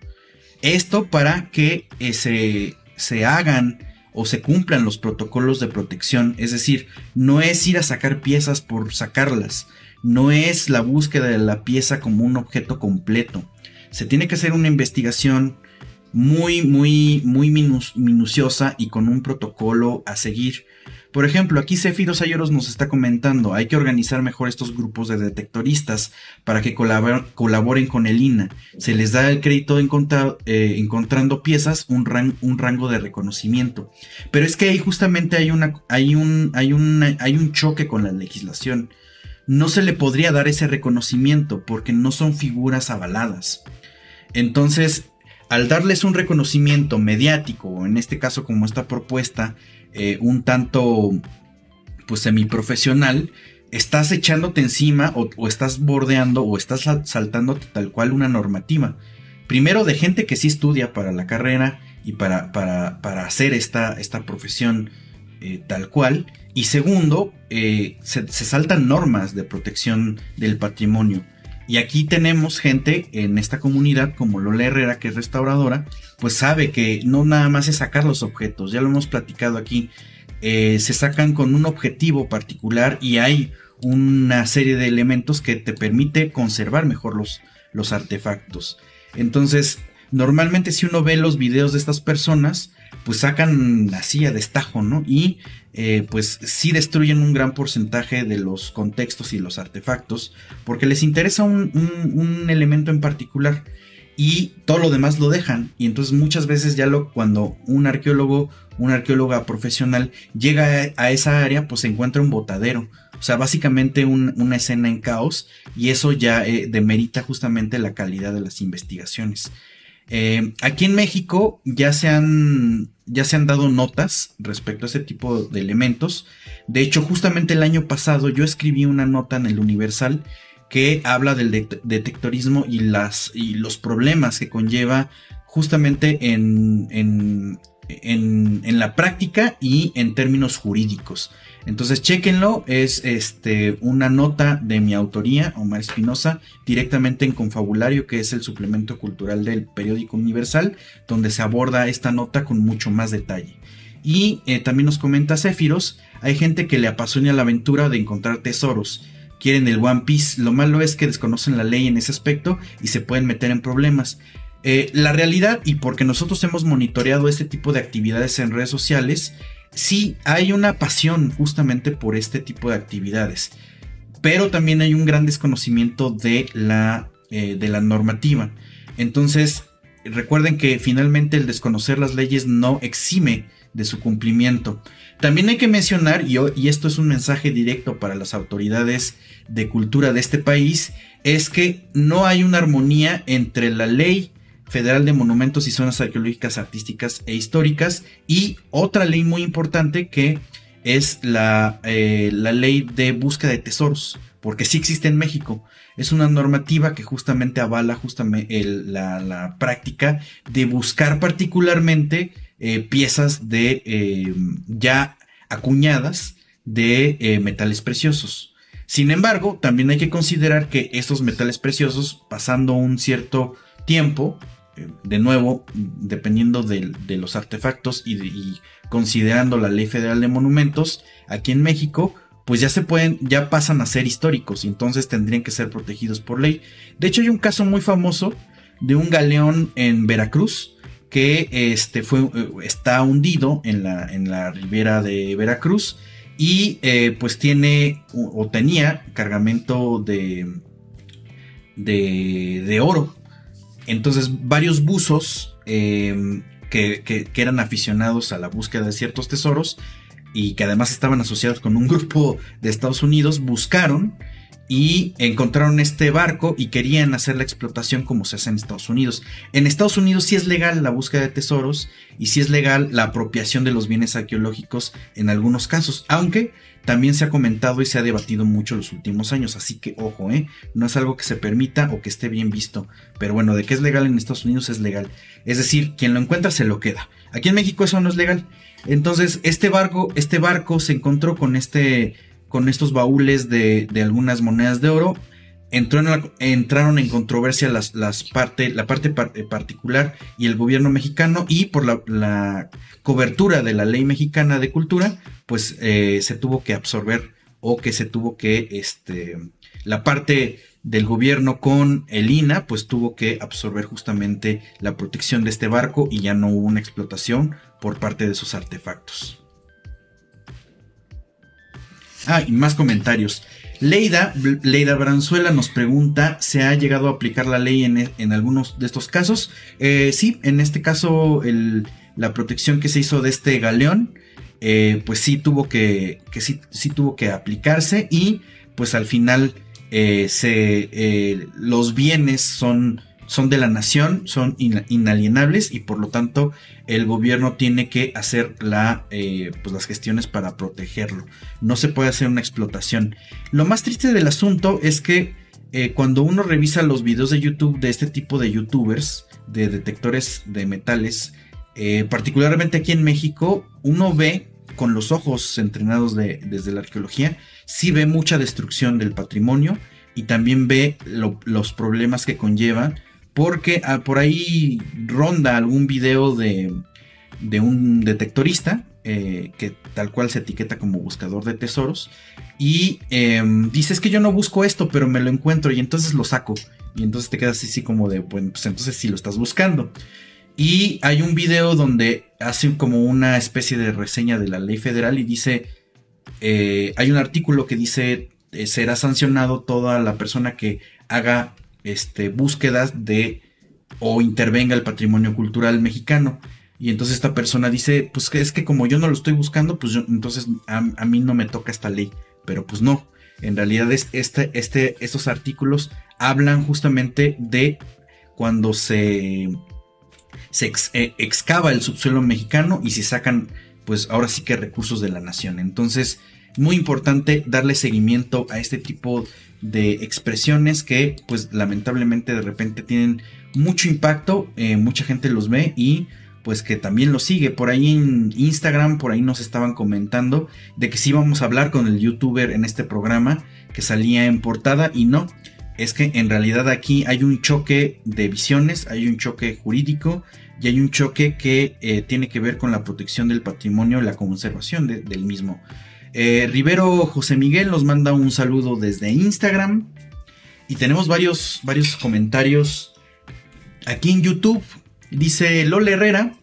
Esto para que eh, se, se hagan o se cumplan los protocolos de protección. Es decir, no es ir a sacar piezas por sacarlas. No es la búsqueda de la pieza como un objeto completo. Se tiene que hacer una investigación muy, muy, muy minuciosa y con un protocolo a seguir. Por ejemplo, aquí Cefiros Ayoros nos está comentando, hay que organizar mejor estos grupos de detectoristas para que colaboren con el INA. Se les da el crédito de eh, encontrando piezas, un, un, rango de reconocimiento. Pero es que ahí justamente hay, una, hay, un, hay, hay un choque con la legislación. No se le podría dar ese reconocimiento porque no son figuras avaladas. Entonces, al darles un reconocimiento mediático, en este caso como esta propuesta, eh, un tanto pues semiprofesional, estás echándote encima o, estás bordeando o estás saltando tal cual una normativa. Primero de gente que sí estudia para la carrera y para, para, hacer esta, esta profesión eh, tal cual. Y segundo, eh, se, saltan normas de protección del patrimonio. Y aquí tenemos gente en esta comunidad, como Lola Herrera, que es restauradora, pues sabe que no nada más es sacar los objetos, ya lo hemos platicado aquí, eh, se sacan con un objetivo particular y hay una serie de elementos que te permite conservar mejor los, los artefactos. Entonces, normalmente si uno ve los videos de estas personas, pues sacan así a destajo, ¿no? Y eh, pues sí destruyen un gran porcentaje de los contextos y los artefactos, porque les interesa un, elemento en particular y todo lo demás lo dejan. Y entonces muchas veces ya lo, cuando un arqueólogo, una arqueóloga profesional llega a, esa área, pues se encuentra un botadero. O sea, básicamente una escena en caos y eso ya eh, demerita justamente la calidad de las investigaciones. Eh, aquí en México ya se, han, ya se han dado notas respecto a ese tipo de elementos. De hecho, justamente el año pasado yo escribí una nota en el Universal que habla del detectorismo y, las, y los problemas que conlleva justamente en, en, en, la práctica y en términos jurídicos. Entonces, chequenlo, es este, una nota de mi autoría, Omar Espinosa, directamente en Confabulario, que es el suplemento cultural del periódico Universal, donde se aborda esta nota con mucho más detalle. Y eh, también nos comenta Céfiros, hay gente que le apasiona la aventura de encontrar tesoros quieren el One Piece. Lo malo es que desconocen la ley en ese aspecto y se pueden meter en problemas. Eh, la realidad, y porque nosotros hemos monitoreado este tipo de actividades en redes sociales, sí hay una pasión justamente por este tipo de actividades. Pero también hay un gran desconocimiento de la, eh, de la normativa. Entonces, recuerden que finalmente el desconocer las leyes no exime de su cumplimiento. También hay que mencionar, y, y esto es un mensaje directo para las autoridades de cultura de este país, es que no hay una armonía entre la ley federal de monumentos y zonas arqueológicas, artísticas e históricas y otra ley muy importante que es la, eh, la ley de búsqueda de tesoros, porque sí existe en México. Es una normativa que justamente avala justamente la, práctica de buscar particularmente eh, piezas de eh, ya acuñadas de metales preciosos. Sin embargo, también hay que considerar que estos metales preciosos, pasando un cierto tiempo, de nuevo, dependiendo de, los artefactos y, considerando la ley federal de monumentos, aquí en México, pues ya se pueden, ya pasan a ser históricos y entonces tendrían que ser protegidos por ley. De hecho, hay un caso muy famoso de un galeón en Veracruz que este fue, eh, está hundido en la, en la ribera de Veracruz y eh, pues tiene o tenía cargamento de, de, de oro. Entonces varios buzos em, que, eran aficionados a la búsqueda de ciertos tesoros y que además estaban asociados con un grupo de Estados Unidos buscaron y encontraron este barco y querían hacer la explotación como se hace en Estados Unidos. En Estados Unidos sí es legal la búsqueda de tesoros y sí es legal la apropiación de los bienes arqueológicos en algunos casos, aunque también se ha comentado y se ha debatido mucho los últimos años, así que ojo, ¿eh? no es algo que se permita o que esté bien visto, pero bueno, de que es legal en Estados Unidos es legal, es decir, quien lo encuentra se lo queda. Aquí en México eso no es legal. Entonces, este barco, este barco se encontró con este con estos baúles de, algunas monedas de oro. Entraron en controversia las, parte, la parte eh, particular y el gobierno mexicano y por la, cobertura de la ley mexicana de cultura, pues eh, se tuvo que absorber o que se tuvo que, este, la parte del gobierno con el INA, pues tuvo que absorber justamente la protección de este barco y ya no hubo una explotación por parte de sus artefactos. Ah, y más comentarios. Leida, Leida Branzuela nos pregunta, ¿se ha llegado a aplicar la ley en, en algunos de estos casos? Eh, sí, en este caso la protección que se hizo de este galeón, eh, pues sí tuvo que, que sí, sí, tuvo que aplicarse y pues al final eh, se, los bienes son son de la nación, son inalienables y por lo tanto el gobierno tiene que hacer eh, pues las gestiones para protegerlo. No se puede hacer una explotación. Lo más triste del asunto es que eh, cuando uno revisa los videos de YouTube de este tipo de youtubers, de detectores de metales, eh, particularmente aquí en México, uno ve con los ojos entrenados desde la arqueología, sí ve mucha destrucción del patrimonio y también ve los problemas que conllevan porque ah, por ahí ronda algún video de, de un detectorista eh, que tal cual se etiqueta como buscador de tesoros y eh, dice es que yo no busco esto pero me lo encuentro y entonces lo saco y entonces te quedas así como de bueno pues entonces sí lo estás buscando y hay un video donde hace como una especie de reseña de la ley federal y dice eh, hay un artículo que dice eh, será sancionado toda la persona que haga este, búsquedas de o intervenga el patrimonio cultural mexicano. Y entonces esta persona dice, pues es que como yo no lo estoy buscando, pues yo, entonces a, mí no me toca esta ley. Pero pues no, en realidad es este, estos artículos hablan justamente de cuando se, se eh, excava el subsuelo mexicano y se sacan, pues ahora sí que recursos de la nación. Entonces, muy importante darle seguimiento a este tipo de expresiones que pues lamentablemente de repente tienen mucho impacto, eh, mucha gente los ve y pues que también lo sigue. Por ahí en Instagram, por ahí nos estaban comentando de que sí vamos a hablar con el youtuber en este programa que salía en portada y no. Es que en realidad aquí hay un choque de visiones, hay un choque jurídico y hay un choque que eh, tiene que ver con la protección del patrimonio y la conservación del mismo. Eh, Rivero José Miguel nos manda un saludo desde Instagram. Y tenemos varios, varios comentarios aquí en YouTube. Dice Lola Herrera.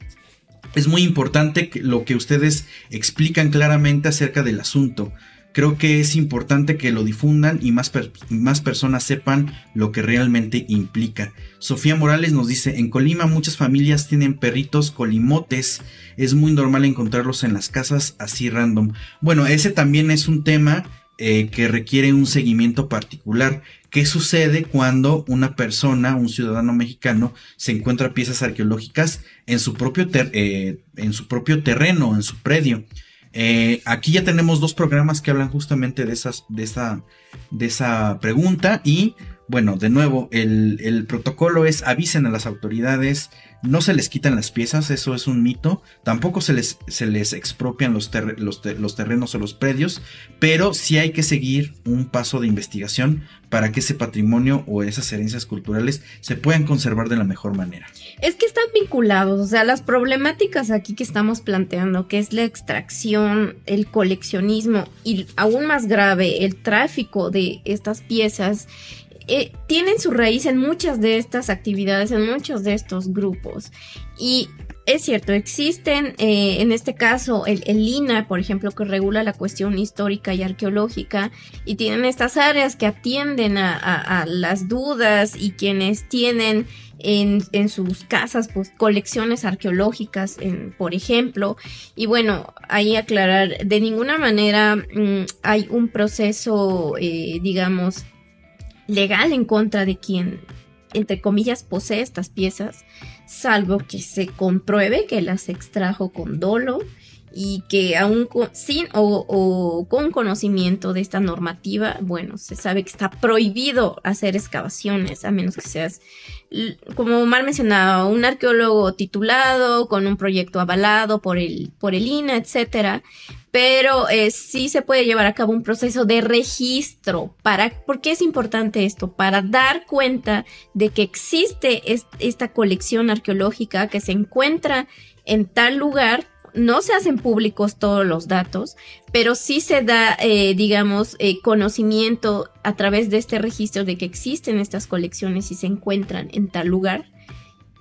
Es muy importante lo que ustedes explican claramente acerca del asunto. Creo que es importante que lo difundan y más, más personas sepan lo que realmente implica. Sofía Morales nos dice, en Colima muchas familias tienen perritos colimotes, es muy normal encontrarlos en las casas así random. Bueno, ese también es un tema eh, que requiere un seguimiento particular. ¿Qué sucede cuando una persona, un ciudadano mexicano, se encuentra piezas arqueológicas en su propio, eh, en su propio terreno, en su predio? Eh, aquí ya tenemos dos programas que hablan justamente de, esas, de, esa, de esa pregunta y bueno, de nuevo, el, el, protocolo es avisen a las autoridades, no se les quitan las piezas, eso es un mito, tampoco se les, se les expropian los, los, los, terrenos o los predios, pero sí hay que seguir un paso de investigación para que ese patrimonio o esas herencias culturales se puedan conservar de la mejor manera. Es que están vinculados, o sea, las problemáticas aquí que estamos planteando, que es la extracción, el coleccionismo y aún más grave, el tráfico de estas piezas eh, tienen su raíz en muchas de estas actividades, en muchos de estos grupos. Y es cierto, existen eh, en este caso el, INA, por ejemplo, que regula la cuestión histórica y arqueológica, y tienen estas áreas que atienden a, las dudas y quienes tienen en, sus casas pues colecciones arqueológicas, por ejemplo. Y bueno, ahí aclarar, de ninguna manera mm, hay un proceso, eh, digamos, legal en contra de quien, entre comillas, posee estas piezas, salvo que se compruebe que las extrajo con dolo y que aún sin o, con conocimiento de esta normativa, bueno, se sabe que está prohibido hacer excavaciones, a menos que seas, como mal mencionaba, un arqueólogo titulado, con un proyecto avalado por el, por el INA, etcétera. Pero eh, sí se puede llevar a cabo un proceso de registro para, ¿por qué es importante esto? Para dar cuenta de que existe esta colección arqueológica que se encuentra en tal lugar no se hacen públicos todos los datos, pero sí se da, eh, digamos, eh, conocimiento a través de este registro de que existen estas colecciones y se encuentran en tal lugar.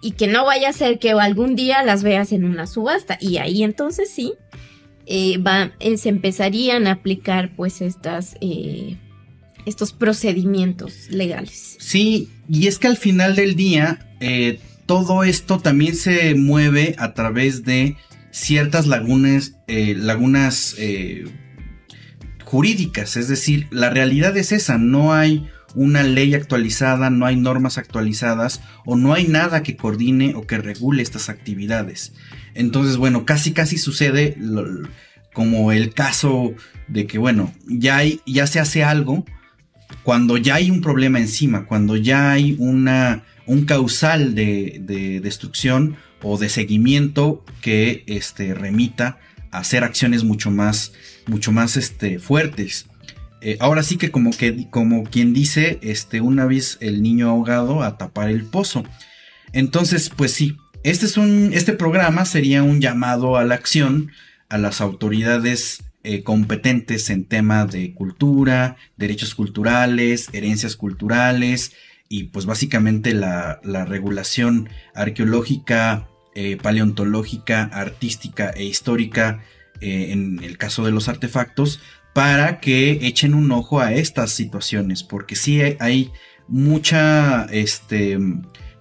Y que no vaya a ser que algún día las veas en una subasta. Y ahí entonces sí, eh, va, se empezarían a aplicar pues estas, estos procedimientos legales. Sí, y es que al final del día, todo esto también se mueve a través de ciertas lagunas, eh, lagunas eh, jurídicas, es decir, la realidad es esa, no hay una ley actualizada, no hay normas actualizadas o no hay nada que coordine o que regule estas actividades. Entonces, bueno, casi casi sucede como el caso de que, bueno, ya, hay, ya se hace algo cuando ya hay un problema encima, cuando ya hay una, un causal de, de destrucción o de seguimiento que este, remita a hacer acciones mucho más, mucho más este, fuertes. Eh, ahora sí que como, que como quien dice, este, una vez el niño ahogado a tapar el pozo. Entonces, pues sí, este, es un, este programa sería un llamado a la acción a las autoridades eh, competentes en tema de cultura, derechos culturales, herencias culturales, y pues básicamente la, regulación arqueológica, eh, paleontológica, artística e histórica eh, en el caso de los artefactos para que echen un ojo a estas situaciones porque sí hay, mucha, este,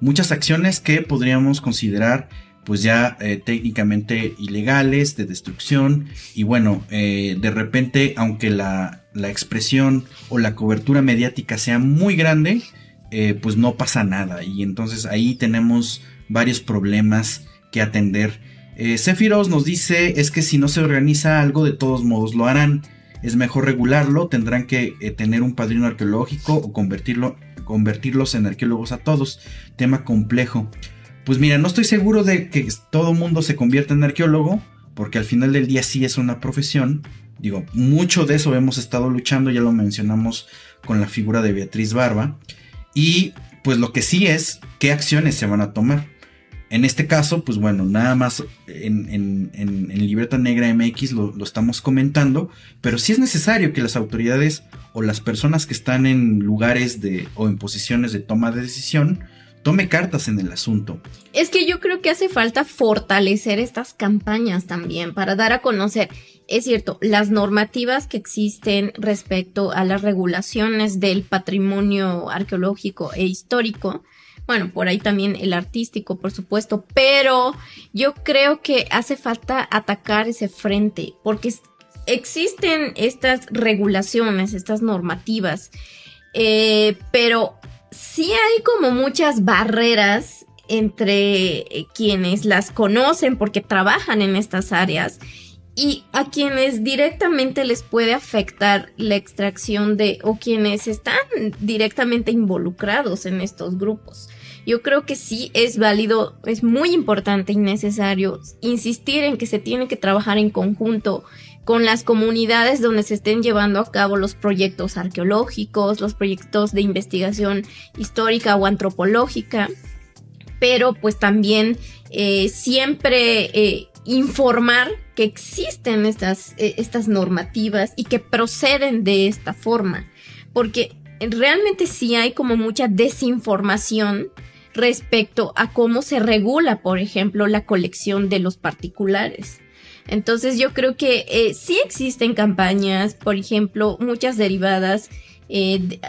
muchas acciones que podríamos considerar pues ya eh, técnicamente ilegales, de destrucción, y bueno, de repente, aunque la, la, expresión o la cobertura mediática sea muy grande, eh, pues no pasa nada. Y entonces ahí tenemos varios problemas que atender. Eh, nos dice, es que si no se organiza algo, de todos modos lo harán. Es mejor regularlo, tendrán que eh, tener un padrino arqueológico o convertirlo, convertirlos en arqueólogos a todos. Tema complejo. Pues mira, no estoy seguro de que todo mundo se convierta en arqueólogo, porque al final del día sí es una profesión. Digo, mucho de eso hemos estado luchando, ya lo mencionamos con la figura de Beatriz Barba. Y pues lo que sí es qué acciones se van a tomar. En este caso, pues bueno, nada más en, en, Libreta Negra MX lo, lo, estamos comentando, pero sí es necesario que las autoridades o las personas que están en lugares de o en posiciones de toma de decisión tome cartas en el asunto. Es que yo creo que hace falta fortalecer estas campañas también para dar a conocer, es cierto, las normativas que existen respecto a las regulaciones del patrimonio arqueológico e histórico. Bueno, por ahí también el artístico, por supuesto, pero yo creo que hace falta atacar ese frente, porque existen estas regulaciones, estas normativas, eh, pero sí hay como muchas barreras entre quienes las conocen porque trabajan en estas áreas y a quienes directamente les puede afectar la extracción de o quienes están directamente involucrados en estos grupos. Yo creo que sí es válido, es muy importante y necesario insistir en que se tiene que trabajar en conjunto con las comunidades donde se estén llevando a cabo los proyectos arqueológicos, los proyectos de investigación histórica o antropológica, pero pues también eh, siempre eh, informar que existen estas, eh, estas normativas y que proceden de esta forma, porque realmente sí hay como mucha desinformación respecto a cómo se regula, por ejemplo, la colección de los particulares. Entonces yo creo que eh, sí existen campañas, por ejemplo, muchas derivadas eh,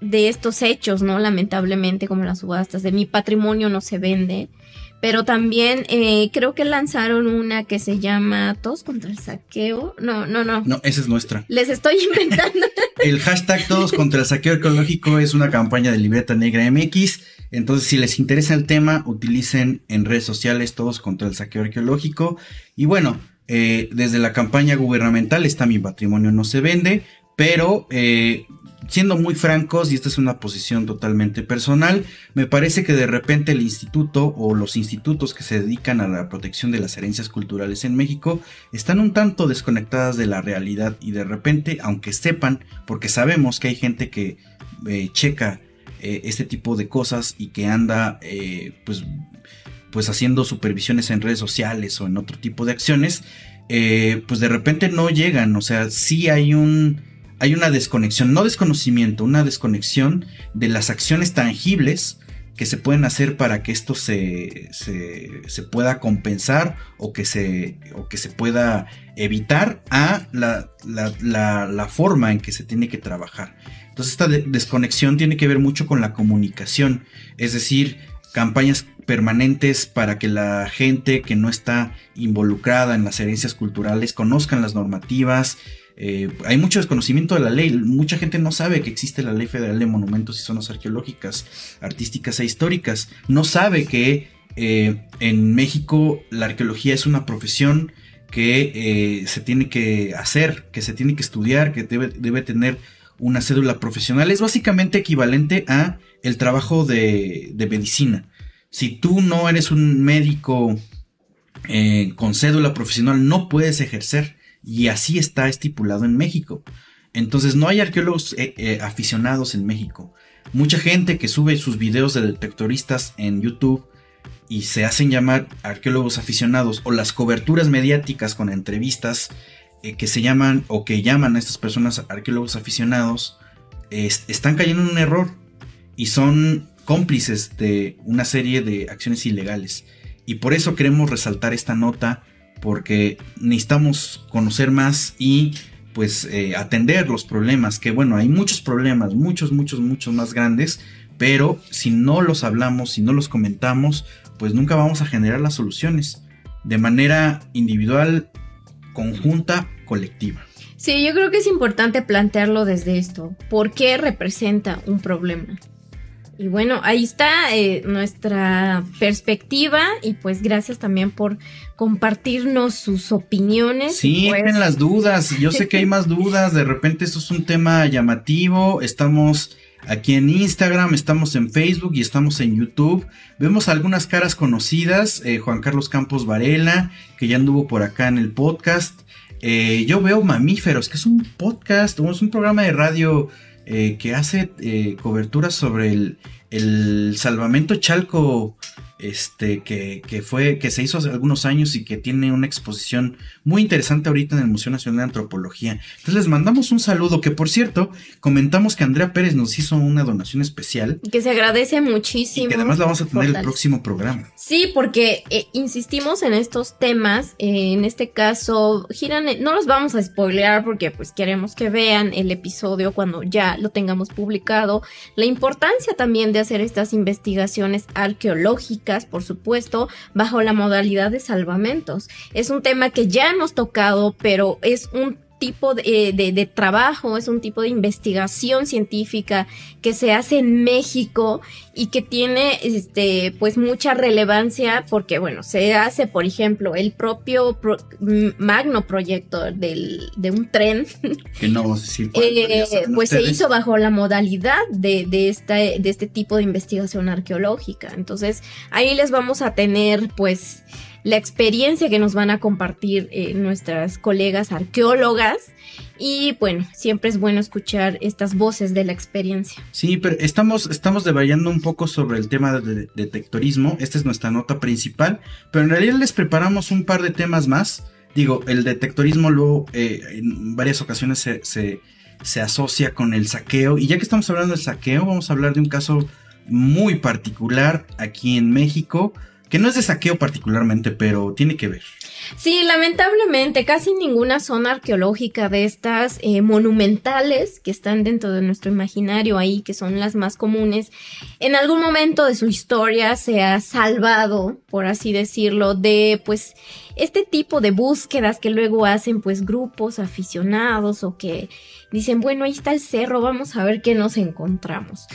de, estos hechos, ¿no? Lamentablemente, como las subastas de mi patrimonio no se vende. Pero también eh, creo que lanzaron una que se llama Todos contra el saqueo. No, no, no. No, esa es nuestra. Les estoy inventando. el hashtag Todos contra el saqueo ecológico es una campaña de Libreta Negra MX. Entonces, si les interesa el tema, utilicen en redes sociales Todos contra el saqueo arqueológico. Y bueno, eh, desde la campaña gubernamental está mi patrimonio no se vende, pero eh, siendo muy francos, y esta es una posición totalmente personal, me parece que de repente el instituto o los institutos que se dedican a la protección de las herencias culturales en México están un tanto desconectadas de la realidad y de repente, aunque sepan, porque sabemos que hay gente que eh, checa este tipo de cosas y que anda pues pues haciendo supervisiones en redes sociales o en otro tipo de acciones, eh, pues de repente no llegan, o sea, sí hay un hay una desconexión, no desconocimiento, una desconexión de las acciones tangibles que se pueden hacer para que esto se, se, pueda compensar o que se, o que se pueda evitar a la, la, la, forma en que se tiene que trabajar. Entonces esta desconexión tiene que ver mucho con la comunicación, es decir, campañas permanentes para que la gente que no está involucrada en las herencias culturales conozcan las normativas. Eh, hay mucho desconocimiento de la ley, mucha gente no sabe que existe la ley federal de monumentos y zonas arqueológicas, artísticas e históricas, no sabe que eh, en México la arqueología es una profesión que eh, se tiene que hacer, que se tiene que estudiar, que debe, debe tener una cédula profesional. Es básicamente equivalente a el trabajo de, de medicina. Si tú no eres un médico eh, con cédula profesional, no puedes ejercer. Y así está estipulado en México. Entonces no hay arqueólogos eh, eh, aficionados en México. Mucha gente que sube sus videos de detectoristas en YouTube y se hacen llamar arqueólogos aficionados o las coberturas mediáticas con entrevistas que se llaman o que llaman a estas personas arqueólogos aficionados están cayendo en un error y son cómplices de una serie de acciones ilegales. Y por eso queremos resaltar esta nota, porque necesitamos conocer más y pues eh, atender los problemas, que bueno, hay muchos problemas, muchos, muchos, muchos más grandes, pero si no los hablamos, si no los comentamos, pues nunca vamos a generar las soluciones de manera individual, conjunta, colectiva. Sí, yo creo que es importante plantearlo desde esto. ¿Por qué representa un problema? Y bueno, ahí está eh, nuestra perspectiva y pues gracias también por compartirnos sus opiniones. Sí, pues... las dudas. Yo sé que hay más dudas. De repente esto es un tema llamativo. Estamos aquí en Instagram, estamos en Facebook y estamos en YouTube. Vemos algunas caras conocidas. Eh, Juan Carlos Campos Varela, que ya anduvo por acá en el podcast. Eh, yo veo Mamíferos, que es un podcast, es un programa de radio eh, que hace eh, cobertura sobre el, el salvamento Chalco este, que, que, fue, que se hizo hace algunos años y que tiene una exposición muy interesante ahorita en el Museo Nacional de Antropología. Entonces les mandamos un saludo, que por cierto, comentamos que Andrea Pérez nos hizo una donación especial. Que se agradece muchísimo. Y que además la vamos a tener el próximo programa. Sí, porque eh, insistimos en estos temas, eh, en este caso, giran, no los vamos a spoilear porque pues queremos que vean el episodio cuando ya lo tengamos publicado, la importancia también de hacer estas investigaciones arqueológicas por supuesto, bajo la modalidad de salvamentos. Es un tema que ya hemos tocado, pero es un tipo eh, de, trabajo, es un tipo de investigación científica que se hace en México y que tiene este pues mucha relevancia porque bueno, se hace por ejemplo el propio magno proyecto del, de un tren que no vamos a decir eh, pues se hizo bajo la modalidad de, de, esta, de este tipo de investigación arqueológica. Entonces ahí les vamos a tener pues la experiencia que nos van a compartir eh, nuestras colegas arqueólogas. Y bueno, siempre es bueno escuchar estas voces de la experiencia. Sí, pero estamos, estamos devallando un poco sobre el tema de detectorismo. Esta es nuestra nota principal. Pero en realidad les preparamos un par de temas más. Digo, el detectorismo luego eh, en varias ocasiones se, se, se asocia con el saqueo. Y ya que estamos hablando del saqueo, vamos a hablar de un caso muy particular aquí en México que no es de saqueo particularmente, pero tiene que ver. Sí, lamentablemente casi ninguna zona arqueológica de estas eh, monumentales que están dentro de nuestro imaginario ahí, que son las más comunes, en algún momento de su historia se ha salvado, por así decirlo, de pues este tipo de búsquedas que luego hacen pues grupos aficionados o que dicen, bueno, ahí está el cerro, vamos a ver qué nos encontramos.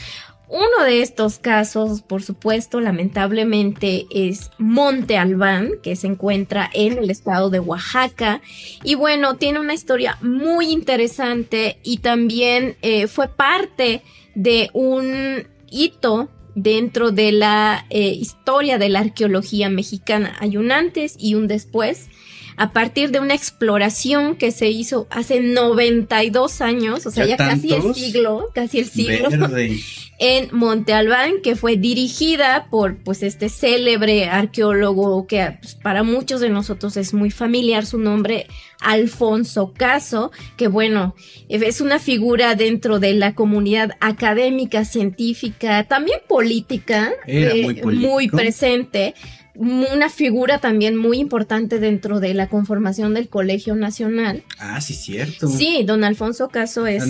Uno de estos casos, por supuesto, lamentablemente, es Monte Albán, que se encuentra en el estado de Oaxaca. Y bueno, tiene una historia muy interesante y también eh, fue parte de un hito dentro de la eh, historia de la arqueología mexicana. Hay un antes y un después a partir de una exploración que se hizo hace 92 años, o sea, ya, casi el siglo, casi el siglo en Monte Albán, que fue dirigida por pues este célebre arqueólogo que pues, para muchos de nosotros es muy familiar su nombre, Alfonso Caso, que bueno, es una figura dentro de la comunidad académica, científica, también política, eh, muy presente una figura también muy importante dentro de la conformación del Colegio Nacional. Ah, sí, cierto. Sí, don Alfonso Caso es.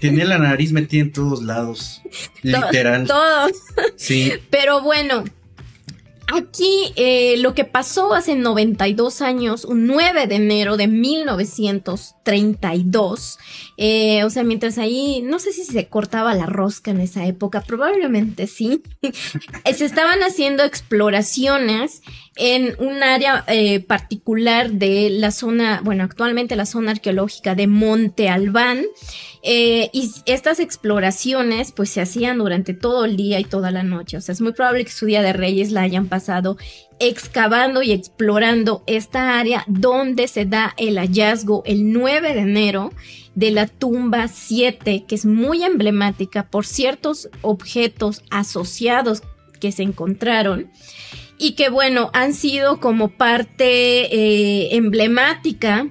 Tenía la nariz metida en todos lados. literal. Todos. Sí. Pero bueno, Aquí eh, lo que pasó hace 92 años, un 9 de enero de 1932, eh, o sea, mientras ahí, no sé si se cortaba la rosca en esa época, probablemente sí, se estaban haciendo exploraciones en un área eh, particular de la zona, bueno, actualmente la zona arqueológica de Monte Albán. Eh, y estas exploraciones pues se hacían durante todo el día y toda la noche. O sea, es muy probable que su Día de Reyes la hayan pasado excavando y explorando esta área donde se da el hallazgo el 9 de enero de la tumba 7, que es muy emblemática por ciertos objetos asociados que se encontraron y que bueno, han sido como parte eh, emblemática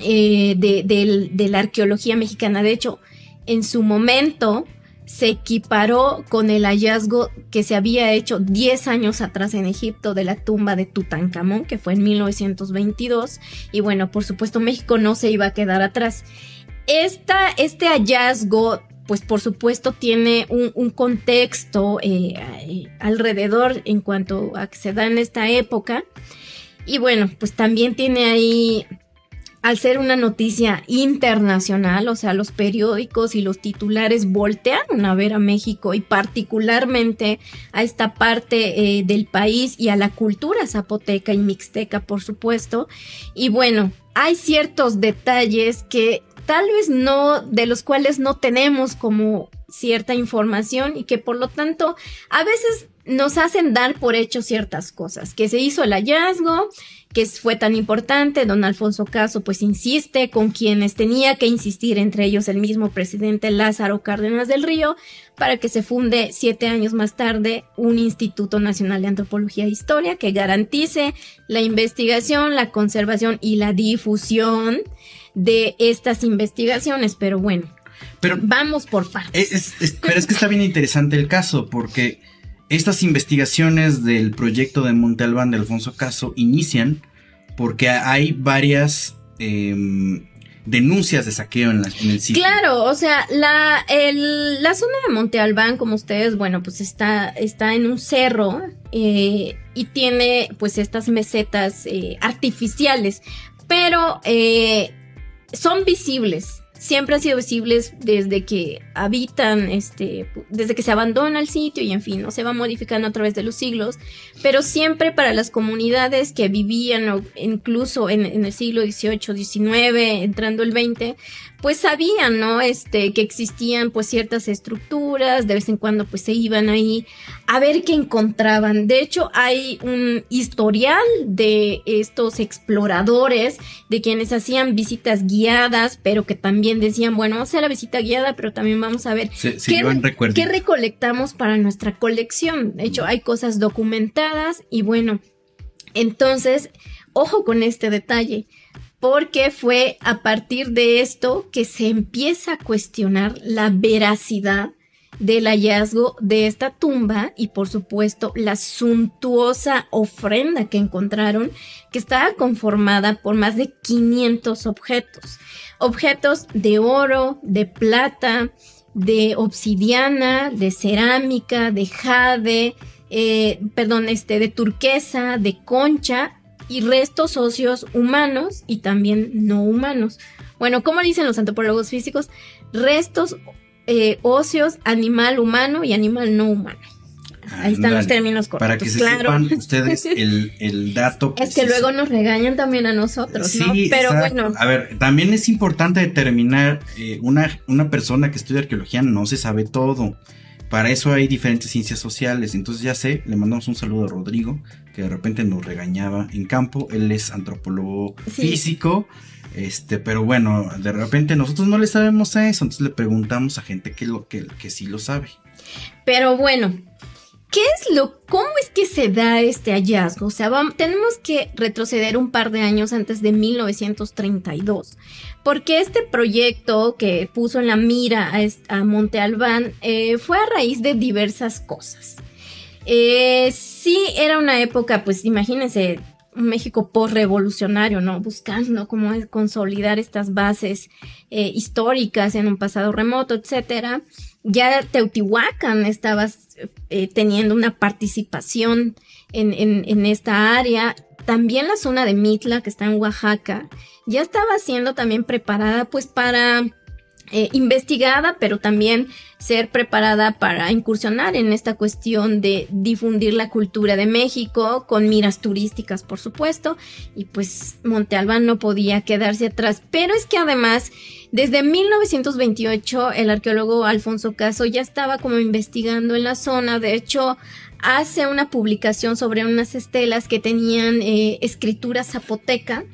eh, de, la arqueología mexicana. De hecho, en su momento se equiparó con el hallazgo que se había hecho 10 años atrás en Egipto de la tumba de Tutankamón, que fue en 1922. Y bueno, por supuesto, México no se iba a quedar atrás. Esta, este hallazgo, pues por supuesto, tiene un, contexto eh, alrededor en cuanto a que se da en esta época. Y bueno, pues también tiene ahí al ser una noticia internacional, o sea, los periódicos y los titulares voltearon a ver a México y particularmente a esta parte eh, del país y a la cultura zapoteca y mixteca, por supuesto. Y bueno, hay ciertos detalles que tal vez no, de los cuales no tenemos como cierta información y que por lo tanto a veces nos hacen dar por hecho ciertas cosas, que se hizo el hallazgo, que fue tan importante. Don Alfonso Caso pues insiste con quienes tenía que insistir, entre ellos el mismo presidente Lázaro Cárdenas del Río, para que se funde siete años más tarde un Instituto Nacional de Antropología e Historia que garantice la investigación, la conservación y la difusión de estas investigaciones. Pero bueno, pero vamos por partes. pero es que está bien interesante el caso porque estas investigaciones del proyecto de Monte Albán de Alfonso Caso inician porque hay varias em, denuncias de saqueo en, el sitio. Claro, o sea, la, la zona de Monte Albán, como ustedes, bueno, pues está, está en un cerro eh, y tiene pues estas mesetas eh, artificiales, pero eh, son visibles siempre han sido visibles desde que habitan, este, desde que se abandona el sitio y en fin, no se va modificando a través de los siglos, pero siempre para las comunidades que vivían incluso en, en el siglo XVIII, XIX, entrando el XX, pues sabían, ¿no? Este, que existían pues ciertas estructuras, de vez en cuando pues se iban ahí a ver qué encontraban. De hecho, hay un historial de estos exploradores, de quienes hacían visitas guiadas, pero que también decían, bueno, vamos a hacer la visita guiada, pero también vamos a ver qué, qué recolectamos para nuestra colección. De hecho, hay cosas documentadas y bueno, entonces, ojo con este detalle porque fue a partir de esto que se empieza a cuestionar la veracidad del hallazgo de esta tumba y por supuesto la suntuosa ofrenda que encontraron que estaba conformada por más de 500 objetos. Objetos de oro, de plata, de obsidiana, de cerámica, de jade, eh, perdón, este, de turquesa, de concha y restos óseos humanos y también no humanos. Bueno, como dicen los antropólogos físicos, restos eh, óseos animal humano y animal no humano. Ahí están los términos correctos. Para que se sepan ustedes el, dato. Es que luego nos regañan también a nosotros, ¿no? Pero bueno. A ver, también es importante determinar, eh, una, una persona que estudia arqueología no se sabe todo. Para eso hay diferentes ciencias sociales. Entonces ya sé, le mandamos un saludo a Rodrigo, que de repente nos regañaba en campo. Él es antropólogo físico. Este, pero bueno, de repente nosotros no le sabemos a eso, entonces le preguntamos a gente que, lo, que, que sí lo sabe. Pero bueno, ¿Qué es lo, cómo es que se da este hallazgo? O sea, tenemos que retroceder un par de años antes de 1932, porque este proyecto que puso en la mira a, Monte Albán eh, fue a raíz de diversas cosas. Eh, sí, era una época, pues imagínense, un México post-revolucionario, ¿no? Buscando cómo consolidar estas bases eh, históricas en un pasado remoto, etcétera ya Teotihuacán estaba teniendo una participación en, esta área. También la zona de Mitla, que está en Oaxaca, ya estaba siendo también preparada pues para eh, investigada, pero también ser preparada para incursionar en esta cuestión de difundir la cultura de México con miras turísticas, por supuesto, y pues Monte Albán no podía quedarse atrás, pero es que además desde 1928 el arqueólogo Alfonso Caso ya estaba como investigando en la zona, de hecho hace una publicación sobre unas estelas que tenían eh, escritura zapoteca,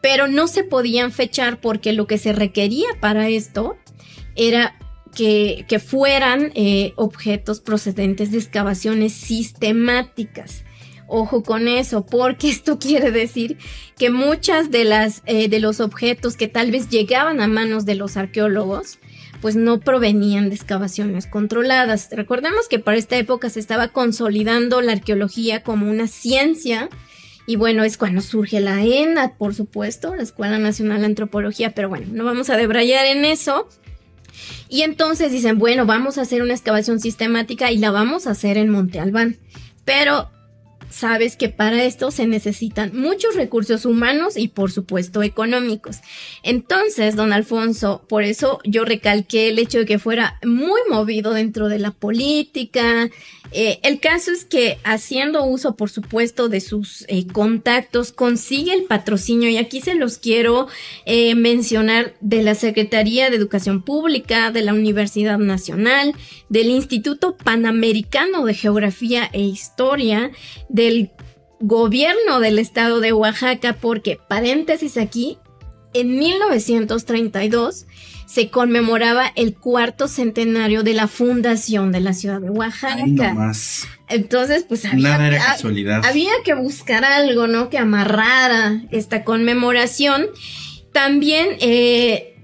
pero no se podían fechar porque lo que se requería para esto era que, fueran eh, objetos procedentes de excavaciones sistemáticas. Ojo con eso, porque esto quiere decir que muchas de las eh, de los objetos que tal vez llegaban a manos de los arqueólogos, pues no provenían de excavaciones controladas. Recordemos que para esta época se estaba consolidando la arqueología como una ciencia y bueno, es cuando surge la ENA, por supuesto, la Escuela Nacional de Antropología, pero bueno, no vamos a debrayar en eso. Y entonces dicen, bueno, vamos a hacer una excavación sistemática y la vamos a hacer en Monte Albán. Pero sabes que para esto se necesitan muchos recursos humanos y por supuesto económicos. Entonces, don Alfonso, por eso yo recalqué el hecho de que fuera muy movido dentro de la política. Eh, el caso es que haciendo uso, por supuesto, de sus eh, contactos, consigue el patrocinio y aquí se los quiero eh, mencionar de la Secretaría de Educación Pública, de la Universidad Nacional, del Instituto Panamericano de Geografía e Historia, del gobierno del estado de Oaxaca, porque, paréntesis aquí, en 1932 se conmemoraba el cuarto centenario de la fundación de la ciudad de Oaxaca. Entonces, pues había, había que buscar algo, ¿no? Que amarrara esta conmemoración. También eh,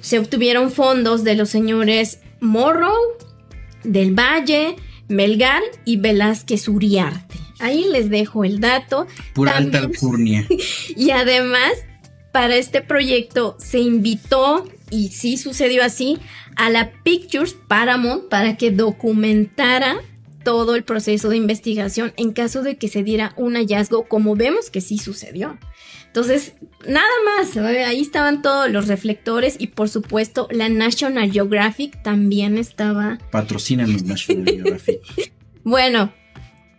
se obtuvieron fondos de los señores Morrow, del Valle, Melgar y Velázquez Uriarte. Ahí les dejo el dato. Pura alta alcurnia. y además, para este proyecto se invitó, y sí sucedió así, a la Pictures Paramount para que documentara todo el proceso de investigación en caso de que se diera un hallazgo, como vemos que sí sucedió. Entonces, nada más, ahí estaban todos los reflectores y por supuesto la National Geographic también estaba... Patrocinan los National Geographic. bueno,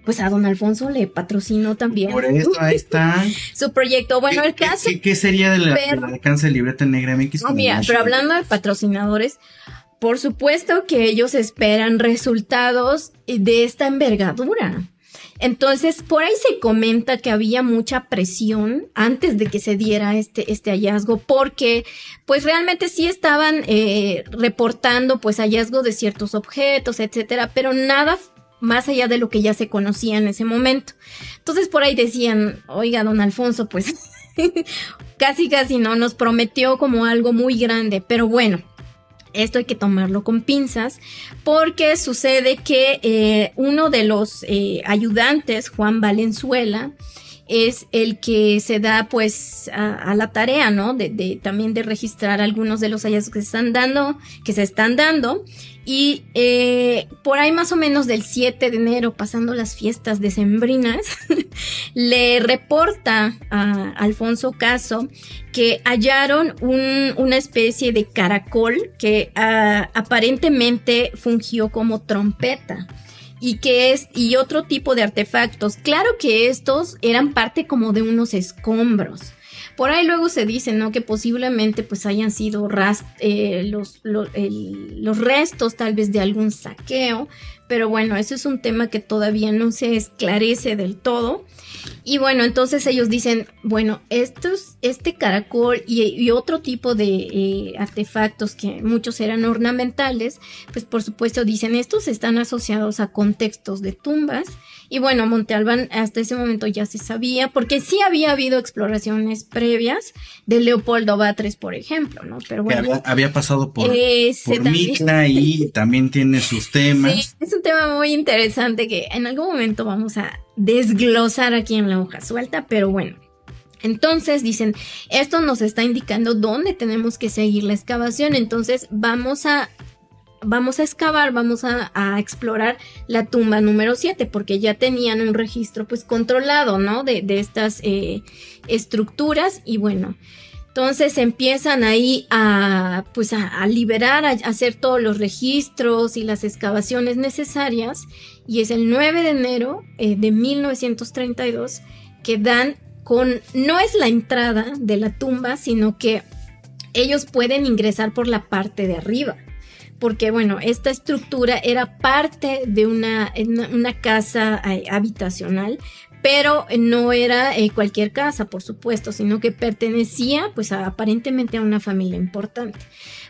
pues a don Alfonso le patrocinó también. Por eso, ahí está. Su proyecto. Bueno, el caso. ¿Qué, sería del alcance de libreta negra MX? No, mira, pero hablando de patrocinadores, por supuesto que ellos esperan resultados de esta envergadura. Entonces, por ahí se comenta que había mucha presión antes de que se diera este, este hallazgo, porque pues realmente sí estaban eh, reportando pues hallazgo de ciertos objetos, etcétera, pero nada más allá de lo que ya se conocía en ese momento. Entonces por ahí decían, oiga, don Alfonso, pues casi casi no, nos prometió como algo muy grande, pero bueno. Esto hay que tomarlo con pinzas porque sucede que eh, uno de los eh, ayudantes, Juan Valenzuela, es el que se da pues a, la tarea, ¿no? De, de, también de registrar algunos de los hallazgos que se están dando, que se están dando y eh, por ahí más o menos del 7 de enero, pasando las fiestas decembrinas, le reporta a Alfonso Caso que hallaron una especie de caracol que ah, aparentemente fungió como trompeta y que es y otro tipo de artefactos. Claro que estos eran parte como de unos escombros. Por ahí luego se dice, ¿no? Que posiblemente pues hayan sido eh, los, los restos tal vez de algún saqueo, pero bueno, eso es un tema que todavía no se esclarece del todo. Y bueno, entonces ellos dicen, bueno, estos, este caracol y, otro tipo de eh, artefactos que muchos eran ornamentales, pues por supuesto dicen, estos están asociados a contextos de tumbas. Y bueno, Monte Albán hasta ese momento ya se sabía, porque sí había habido exploraciones previas de Leopoldo Batres, por ejemplo, ¿no? Pero bueno. había, pasado por, por Mitla y también tiene sus temas. Sí, es un tema muy interesante que en algún momento vamos a desglosar aquí en la hoja suelta, pero bueno. Entonces dicen, esto nos está indicando dónde tenemos que seguir la excavación, entonces vamos a vamos a excavar, vamos a, explorar la tumba número 7, porque ya tenían un registro pues controlado, ¿no? De, estas eh, estructuras y bueno, entonces empiezan ahí a, pues a, liberar, a, hacer todos los registros y las excavaciones necesarias. Y es el 9 de enero eh, de 1932 que dan con, no es la entrada de la tumba, sino que ellos pueden ingresar por la parte de arriba. Porque bueno, esta estructura era parte de una, una casa eh, habitacional, pero no era eh, cualquier casa, por supuesto, sino que pertenecía pues aparentemente a una familia importante.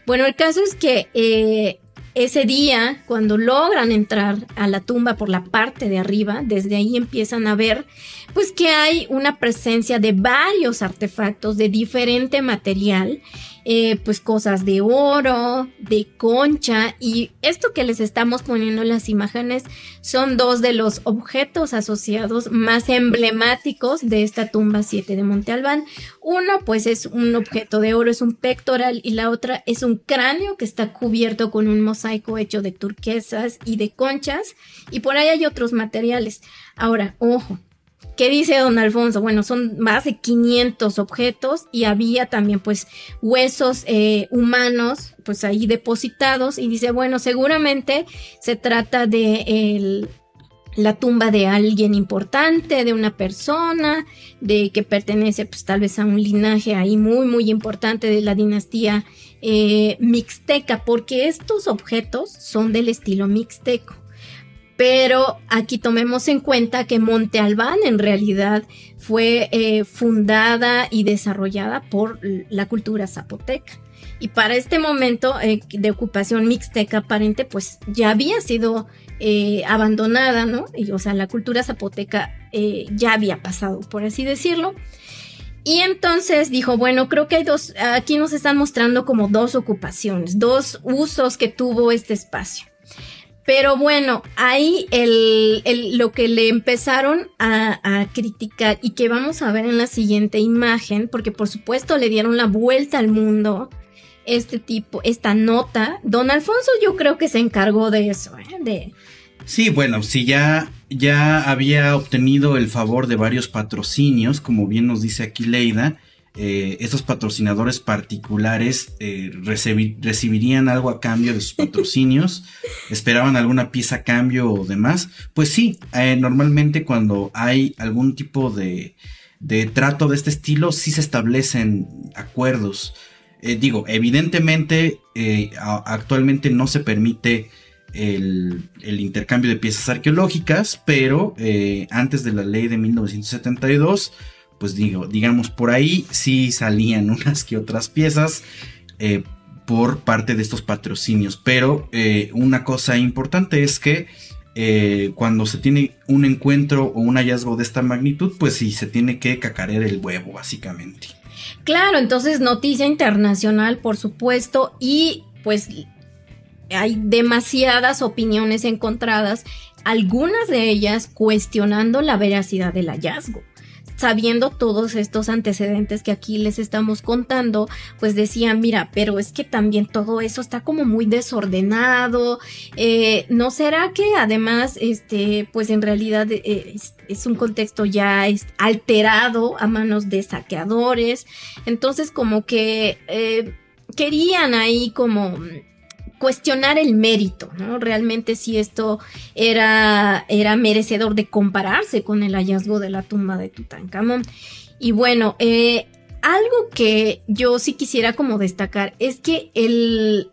Bueno, el caso es que eh, ese día, cuando logran entrar a la tumba por la parte de arriba, desde ahí empiezan a ver pues que hay una presencia de varios artefactos de diferente material eh, pues cosas de oro, de concha y esto que les estamos poniendo en las imágenes son dos de los objetos asociados más emblemáticos de esta tumba 7 de Monte Albán. Uno pues es un objeto de oro, es un pectoral y la otra es un cráneo que está cubierto con un mosaico hecho de turquesas y de conchas y por ahí hay otros materiales. Ahora, ojo, ¿Qué dice don Alfonso? Bueno, son más de 500 objetos y había también pues huesos eh, humanos pues ahí depositados y dice, bueno, seguramente se trata de la tumba de alguien importante, de una persona, de que pertenece pues tal vez a un linaje ahí muy muy importante de la dinastía eh, mixteca, porque estos objetos son del estilo mixteco Pero aquí tomemos en cuenta que Monte Albán en realidad fue eh, fundada y desarrollada por la cultura zapoteca. Y para este momento eh, de ocupación mixteca aparente, pues ya había sido eh, abandonada, ¿no? Y, o sea, la cultura zapoteca ya había pasado, por así decirlo. Y entonces dijo, bueno, creo que hay dos, aquí nos están mostrando como dos ocupaciones, dos usos que tuvo este espacio. Pero bueno, ahí el, lo que le empezaron a, a, criticar y que vamos a ver en la siguiente imagen, porque por supuesto le dieron la vuelta al mundo, este tipo, esta nota, don Alfonso yo creo que se encargó de eso, ¿eh? de, Sí, bueno, si ya, ya había obtenido el favor de varios patrocinios, como bien nos dice aquí Leida, eh, estos patrocinadores particulares eh, recibirían algo a cambio de sus patrocinios, esperaban alguna pieza a cambio o demás. Pues sí, eh, normalmente cuando hay algún tipo de, de trato de este estilo, sí se establecen acuerdos. digo, evidentemente actualmente no se permite el, intercambio de piezas arqueológicas, pero eh, antes de la ley de 1972, pues digo, digamos por ahí sí salían unas que otras piezas eh, por parte de estos patrocinios, pero eh, una cosa importante es que cuando se tiene un encuentro o un hallazgo de esta magnitud, pues sí, se tiene que cacarear el huevo, básicamente. Claro, entonces noticia internacional, por supuesto, y pues hay demasiadas opiniones encontradas, algunas de ellas cuestionando la veracidad del hallazgo sabiendo todos estos antecedentes que aquí les estamos contando, pues decían, mira, pero es que también todo eso está como muy desordenado, eh, ¿no será que además, este, pues en realidad eh, es, un contexto ya alterado a manos de saqueadores? Entonces como que eh, querían ahí como cuestionar el mérito, ¿no? Realmente si esto era, era merecedor de compararse con el hallazgo de la tumba de Tutankamón. Y bueno, eh, algo que yo sí quisiera como destacar es que el,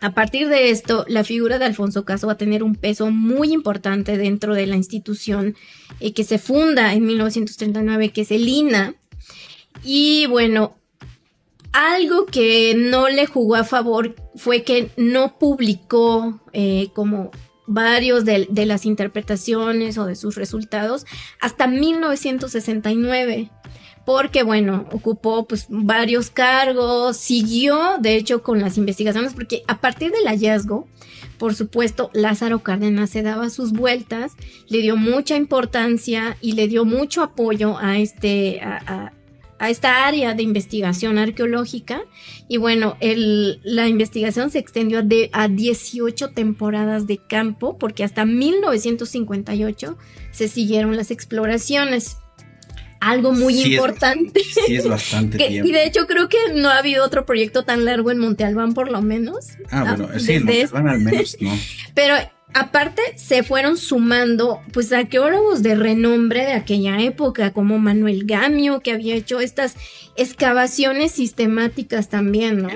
a partir de esto, la figura de Alfonso Caso va a tener un peso muy importante dentro de la institución eh, que se funda en 1939, que es el INA. Y bueno, algo que no le jugó a favor fue que no publicó eh, como varios de, las interpretaciones o de sus resultados hasta 1969 porque bueno, ocupó pues varios cargos, siguió de hecho con las investigaciones, porque a partir del hallazgo, por supuesto, Lázaro Cárdenas se daba sus vueltas, le dio mucha importancia y le dio mucho apoyo a este, a esta área de investigación arqueológica y bueno, el, la investigación se extendió de, a 18 temporadas de campo porque hasta 1958 se siguieron las exploraciones. Algo muy importante. sí, es bastante tiempo. Y de hecho creo que no ha habido otro proyecto tan largo en Monte Albán por lo menos. Ah, bueno, sí, en Monte Albán al menos no. Pero Aparte, se fueron sumando, pues, arqueólogos de renombre de aquella época, como Manuel Gamio, que había hecho estas excavaciones sistemáticas también, ¿no?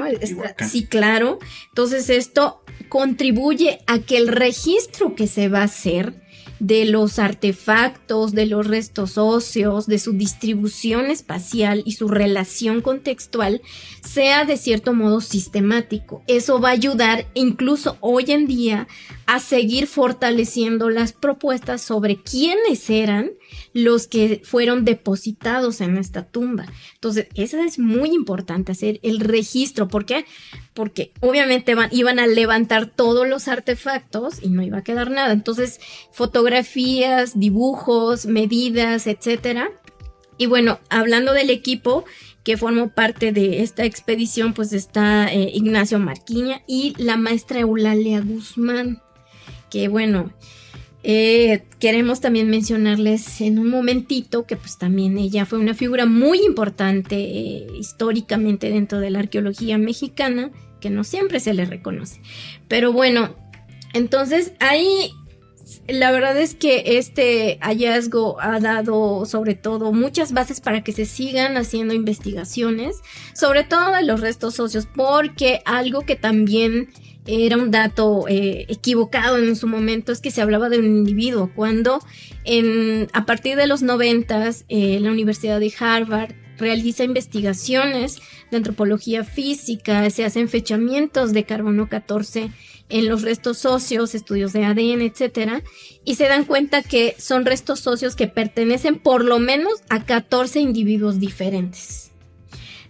Sí, claro. Entonces, esto contribuye a que el registro que se va a hacer de los artefactos, de los restos óseos, de su distribución espacial y su relación contextual sea de cierto modo sistemático. Eso va a ayudar incluso hoy en día a seguir fortaleciendo las propuestas sobre quiénes eran los que fueron depositados en esta tumba. Entonces, eso es muy importante, hacer el registro. ¿Por qué? Porque obviamente iban a levantar todos los artefactos y no iba a quedar nada. Entonces, fotografías, dibujos, medidas, etcétera. Y bueno, hablando del equipo que formó parte de esta expedición, pues está eh, Ignacio Marquiña y la maestra Eulalia Guzmán, que bueno, eh, queremos también mencionarles en un momentito que pues también ella fue una figura muy importante eh, históricamente dentro de la arqueología mexicana, que no siempre se le reconoce. Pero bueno, entonces ahí la verdad es que este hallazgo ha dado sobre todo muchas bases para que se sigan haciendo investigaciones, sobre todo de los restos óseos, porque algo que también era un dato eh, equivocado en su momento, es que se hablaba de un individuo, cuando en, a partir de los noventas eh, la Universidad de Harvard realiza investigaciones de antropología física, se hacen fechamientos de carbono 14 en los restos óseos, estudios de ADN, etcétera, y se dan cuenta que son restos óseos que pertenecen por lo menos a 14 individuos diferentes.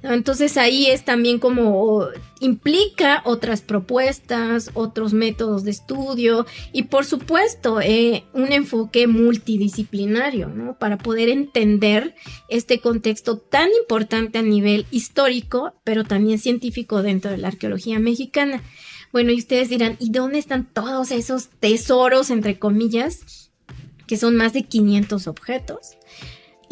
Entonces ahí es también como implica otras propuestas, otros métodos de estudio y por supuesto eh, un enfoque multidisciplinario, ¿no? Para poder entender este contexto tan importante a nivel histórico, pero también científico dentro de la arqueología mexicana. Bueno, y ustedes dirán, ¿y dónde están todos esos tesoros, entre comillas, que son más de 500 objetos?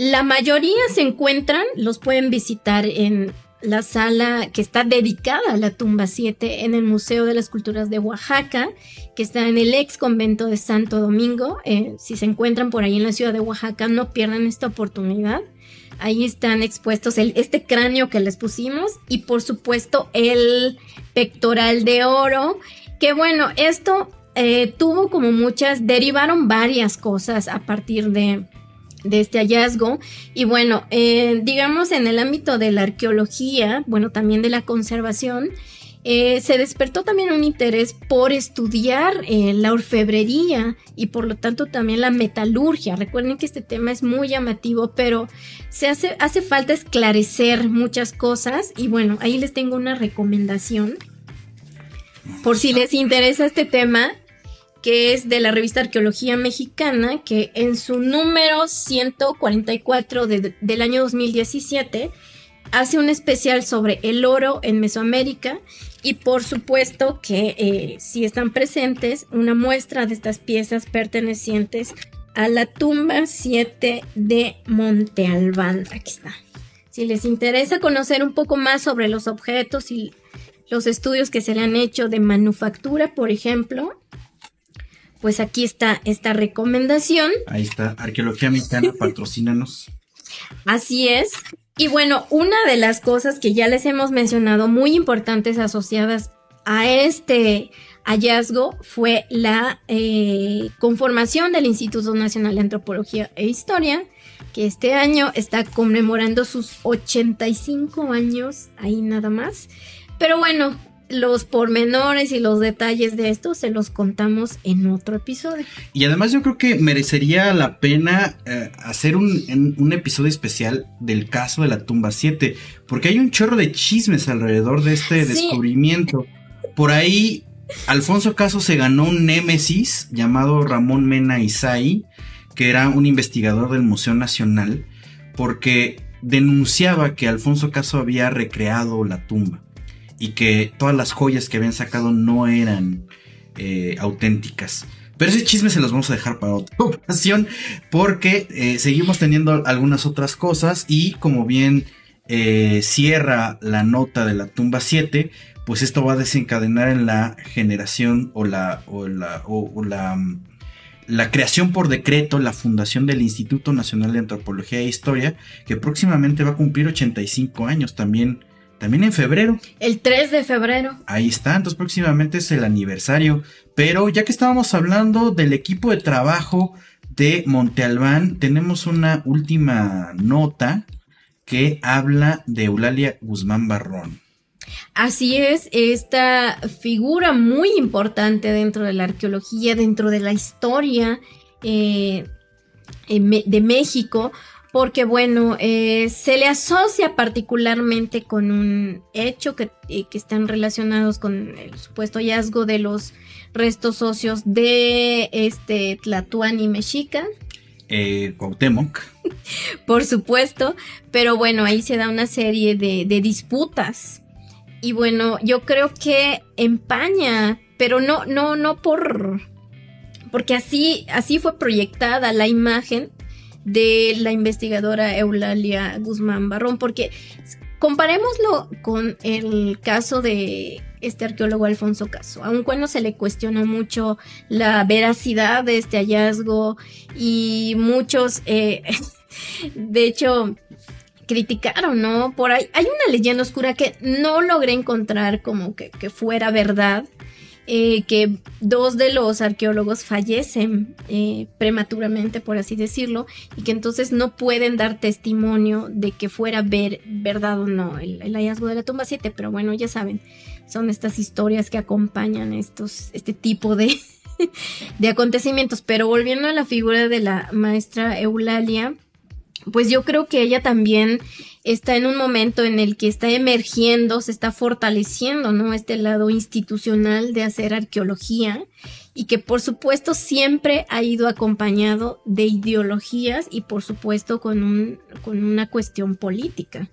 La mayoría se encuentran, los pueden visitar en la sala que está dedicada a la tumba 7 en el Museo de las Culturas de Oaxaca, que está en el ex convento de Santo Domingo. Eh, si se encuentran por ahí en la ciudad de Oaxaca, no pierdan esta oportunidad. Ahí están expuestos el, este cráneo que les pusimos y por supuesto el pectoral de oro, que bueno, esto eh, tuvo como muchas, derivaron varias cosas a partir de, de este hallazgo. Y bueno, eh, digamos en el ámbito de la arqueología, bueno, también de la conservación, eh, se despertó también un interés por estudiar eh, la orfebrería y por lo tanto también la metalurgia. Recuerden que este tema es muy llamativo, pero se hace, hace falta esclarecer muchas cosas y bueno, ahí les tengo una recomendación. Por si les interesa este tema, que es de la revista Arqueología Mexicana, que en su número 144 del año 2017 hace un especial sobre el oro en Mesoamérica y por supuesto que eh, si están presentes una muestra de estas piezas pertenecientes a la tumba 7 de Monte Albán. Aquí está. Si les interesa conocer un poco más sobre los objetos y los estudios que se le han hecho de manufactura, por ejemplo, pues aquí está esta recomendación. Ahí está, Arqueología Mexicana, patrocínanos. Así es. Y bueno, una de las cosas que ya les hemos mencionado muy importantes asociadas a este hallazgo fue la eh, conformación del Instituto Nacional de Antropología e Historia, que este año está conmemorando sus 85 años, ahí nada más. Pero bueno, los pormenores y los detalles de esto se los contamos en otro episodio. Y además yo creo que merecería la pena eh, hacer un, un, episodio especial del caso de la tumba 7, porque hay un chorro de chismes alrededor de este descubrimiento. Por ahí, Alfonso Caso se ganó un némesis llamado Ramón Mena Isai, que era un investigador del Museo Nacional, porque denunciaba que Alfonso Caso había recreado la tumba y que todas las joyas que habían sacado no eran eh, auténticas. Pero ese chisme se los vamos a dejar para otra ocasión porque eh, seguimos teniendo algunas otras cosas y como bien eh, cierra la nota de la tumba 7, pues esto va a desencadenar en la generación o la, o la, la, la creación por decreto, la fundación del Instituto Nacional de Antropología e Historia, que próximamente va a cumplir 85 años también también en febrero. El 3 de febrero. Ahí está, entonces próximamente es el aniversario. Pero ya que estábamos hablando del equipo de trabajo de Monte Albán, tenemos una última nota que habla de Eulalia Guzmán Barrón. Así es, esta figura muy importante dentro de la arqueología, dentro de la historia eh, de México, porque bueno, eh, se le asocia particularmente con un hecho que, eh, que, están relacionados con el supuesto hallazgo de los restos óseos de este Tlatuani Mexica. Eh, Cuauhtémoc. Por supuesto, pero bueno, ahí se da una serie de, de disputas. Y bueno, yo creo que empaña, pero no, no, no por, porque así, así fue proyectada la imagen de la investigadora Eulalia Guzmán Barrón, porque comparémoslo con el caso de este arqueólogo Alfonso Caso, aun cuando se le cuestiona mucho la veracidad de este hallazgo y muchos, eh, de hecho, criticaron, ¿no? Por ahí hay una leyenda oscura que no logré encontrar como que, que fuera verdad eh, que dos de los arqueólogos fallecen eh, prematuramente, por así decirlo, y que entonces no pueden dar testimonio de que fuera ver, verdad o no el, hallazgo de la tumba 7, pero bueno, ya saben, son estas historias que acompañan estos, este tipo de, de acontecimientos. Pero volviendo a la figura de la maestra Eulalia, pues yo creo que ella también está en un momento en el que está emergiendo, se está fortaleciendo, ¿no? Este lado institucional de hacer arqueología y que por supuesto siempre ha ido acompañado de ideologías y por supuesto con, un, con una cuestión política.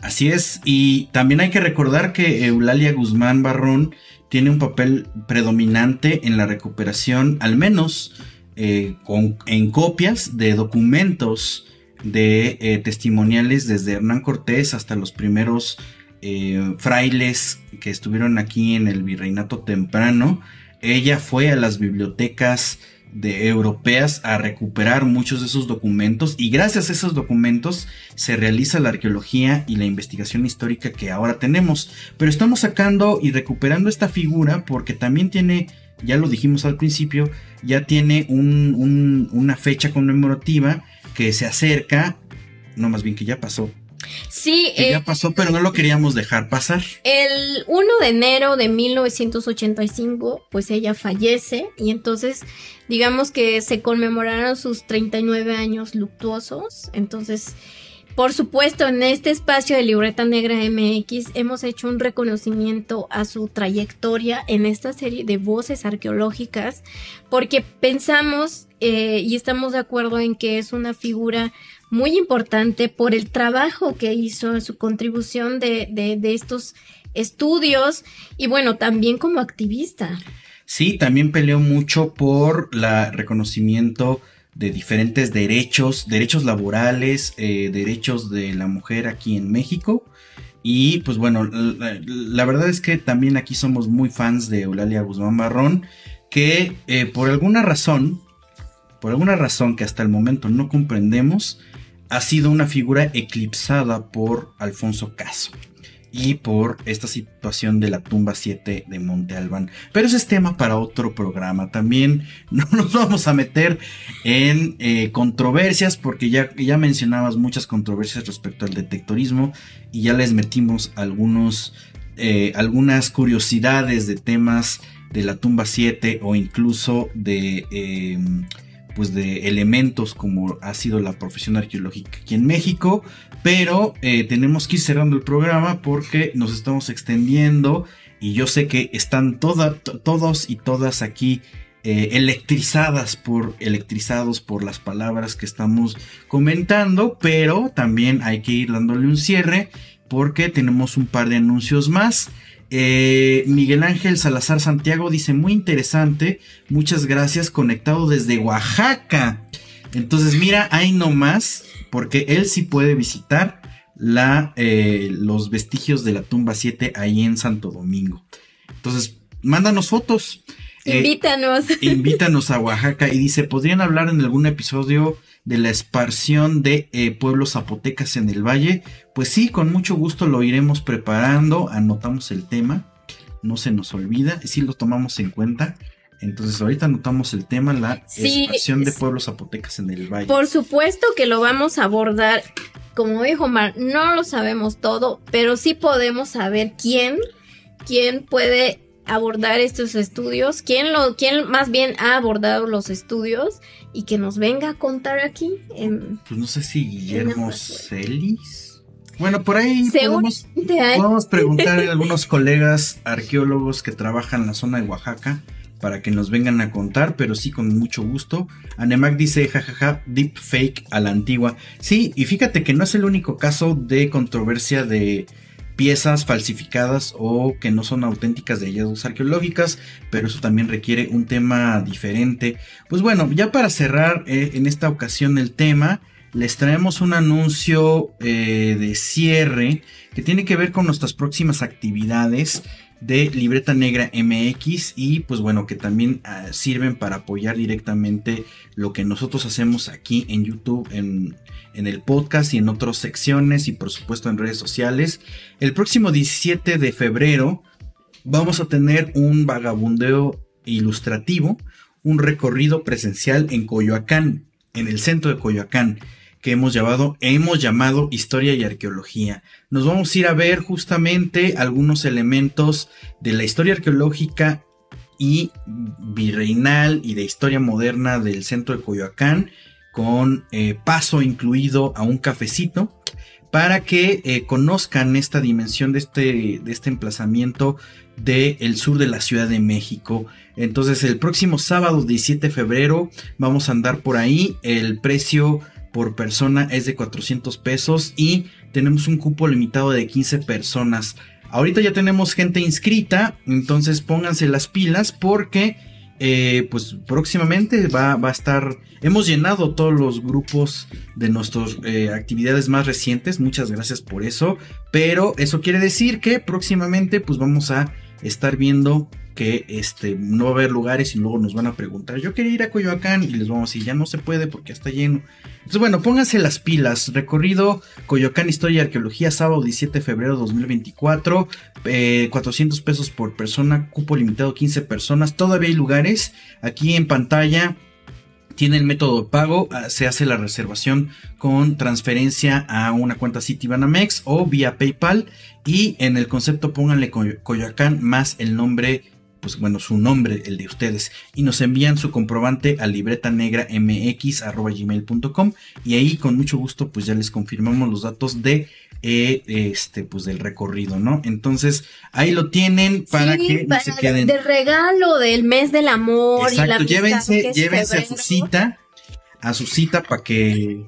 Así es, y también hay que recordar que Eulalia Guzmán Barrón tiene un papel predominante en la recuperación, al menos eh, en copias de documentos de eh, testimoniales desde Hernán Cortés hasta los primeros eh, frailes que estuvieron aquí en el virreinato temprano. Ella fue a las bibliotecas de europeas a recuperar muchos de esos documentos y gracias a esos documentos se realiza la arqueología y la investigación histórica que ahora tenemos. Pero estamos sacando y recuperando esta figura porque también tiene ya lo dijimos al principio, ya tiene una fecha conmemorativa que se acerca, no más bien que ya pasó. Sí, que ya eh, pasó, pero no lo queríamos dejar pasar. El 1 de enero de 1985, pues ella fallece y entonces digamos que se conmemoraron sus 39 años luctuosos, entonces por supuesto, en este espacio de Libreta Negra MX hemos hecho un reconocimiento a su trayectoria en esta serie de voces arqueológicas, porque pensamos eh, y estamos de acuerdo en que es una figura muy importante por el trabajo que hizo, su contribución de, de estos estudios y bueno, también como activista. Sí, también peleó mucho por el reconocimiento de diferentes derechos, derechos laborales, eh, derechos de la mujer aquí en México. Y pues bueno, la, verdad es que también aquí somos muy fans de Eulalia Guzmán Barrón, que eh, por alguna razón, por alguna razón que hasta el momento no comprendemos, ha sido una figura eclipsada por Alfonso Caso y por esta situación de la tumba 7 de Monte Albán. Pero ese es tema para otro programa. También no nos vamos a meter en eh, controversias porque ya, ya mencionabas muchas controversias respecto al detectorismo y ya les metimos algunos, eh, algunas curiosidades de temas de la tumba 7 o incluso de... Em, pues de elementos como ha sido la profesión arqueológica aquí en México, pero eh, tenemos que ir cerrando el programa porque nos estamos extendiendo y yo sé que están todos y todas aquí eh, electrizadas por electrizados por las palabras que estamos comentando, pero también hay que ir dándole un cierre porque tenemos un par de anuncios más. Eh, Miguel Ángel Salazar Santiago dice muy interesante, muchas gracias, conectado desde Oaxaca. Entonces mira, ahí nomás, porque él sí puede visitar la, eh, los vestigios de la tumba 7 ahí en Santo Domingo. Entonces, mándanos fotos. Eh, invítanos. invítanos a Oaxaca y dice, ¿podrían hablar en algún episodio de la esparción de eh, pueblos zapotecas en el valle. Pues sí, con mucho gusto lo iremos preparando, anotamos el tema, no se nos olvida, sí lo tomamos en cuenta. Entonces ahorita anotamos el tema, la esparción de pueblos zapotecas en el valle. Por supuesto que lo vamos a abordar. Como dijo Mar, no lo sabemos todo, pero sí podemos saber quién, quién puede abordar estos estudios, quién lo, quién más bien ha abordado los estudios y que nos venga a contar aquí. pues no sé si Guillermo Celis. Bueno, por ahí podemos, podemos, preguntar a algunos colegas arqueólogos que trabajan en la zona de Oaxaca para que nos vengan a contar, pero sí con mucho gusto. Anemac dice, jajaja, deep fake a la antigua. Sí, y fíjate que no es el único caso de controversia de piezas falsificadas o que no son auténticas de hallazgos arqueológicas, pero eso también requiere un tema diferente. Pues bueno, ya para cerrar eh, en esta ocasión el tema, les traemos un anuncio eh, de cierre que tiene que ver con nuestras próximas actividades de Libreta Negra MX y pues bueno que también ah, sirven para apoyar directamente lo que nosotros hacemos aquí en YouTube, en, en, el podcast y en otras secciones y por supuesto en redes sociales. El próximo 17 de febrero vamos a tener un vagabundeo ilustrativo, un recorrido presencial en Coyoacán, en el centro de Coyoacán, que hemos llamado, hemos llamado Historia y Arqueología. Nos vamos a ir a ver justamente algunos elementos de la historia arqueológica y virreinal y de historia moderna del centro de Coyoacán, con eh, paso incluido a un cafecito para que eh, conozcan esta dimensión de este, de este emplazamiento del sur de la Ciudad de México. Entonces el próximo sábado 17 de febrero vamos a andar por ahí. El precio por persona es de 400 pesos y tenemos un cupo limitado de 15 personas. Ahorita ya tenemos gente inscrita, entonces pónganse las pilas porque eh, pues próximamente va, va, a estar, hemos llenado todos los grupos de nuestras eh, actividades más recientes, muchas gracias por eso, pero eso quiere decir que próximamente pues vamos a estar viendo que este, no va a haber lugares y luego nos van a preguntar, yo quería ir a Coyoacán y les vamos a decir, ya no se puede porque está lleno. Entonces, bueno, pónganse las pilas. Recorrido Coyoacán Historia y Arqueología, sábado 17 de febrero 2024, 400 eh, pesos por persona, cupo limitado 15 personas. Todavía hay lugares. Aquí en pantalla tiene el método de pago, ah, se hace la reservación con transferencia a una cuenta Citibanamex o vía PayPal y en el concepto pónganle Coyoacán más el nombre pues bueno, su nombre, el de ustedes, y nos envían su comprobante a libreta negra mx@gmail.com y ahí con mucho gusto pues ya les confirmamos los datos de eh, este pues del recorrido, ¿no? Entonces ahí lo tienen para que no se queden. de regalo del mes del amor Exacto, y la llévense, llévense a su cita, a su cita para que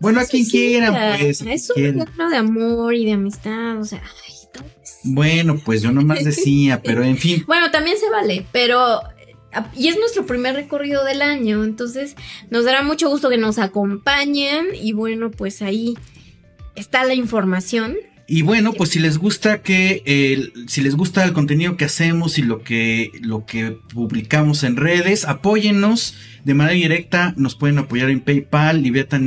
bueno, a quien quieran, pues. Es un regalo de amor y de amistad, o sea, bueno, pues yo nomás decía, pero en fin. Bueno, también se vale, pero y es nuestro primer recorrido del año, entonces nos dará mucho gusto que nos acompañen y bueno, pues ahí está la información. Y bueno, pues si les gusta que si les gusta el contenido que hacemos y lo que lo que publicamos en redes, apóyennos de manera directa, nos pueden apoyar en PayPal, gmail.com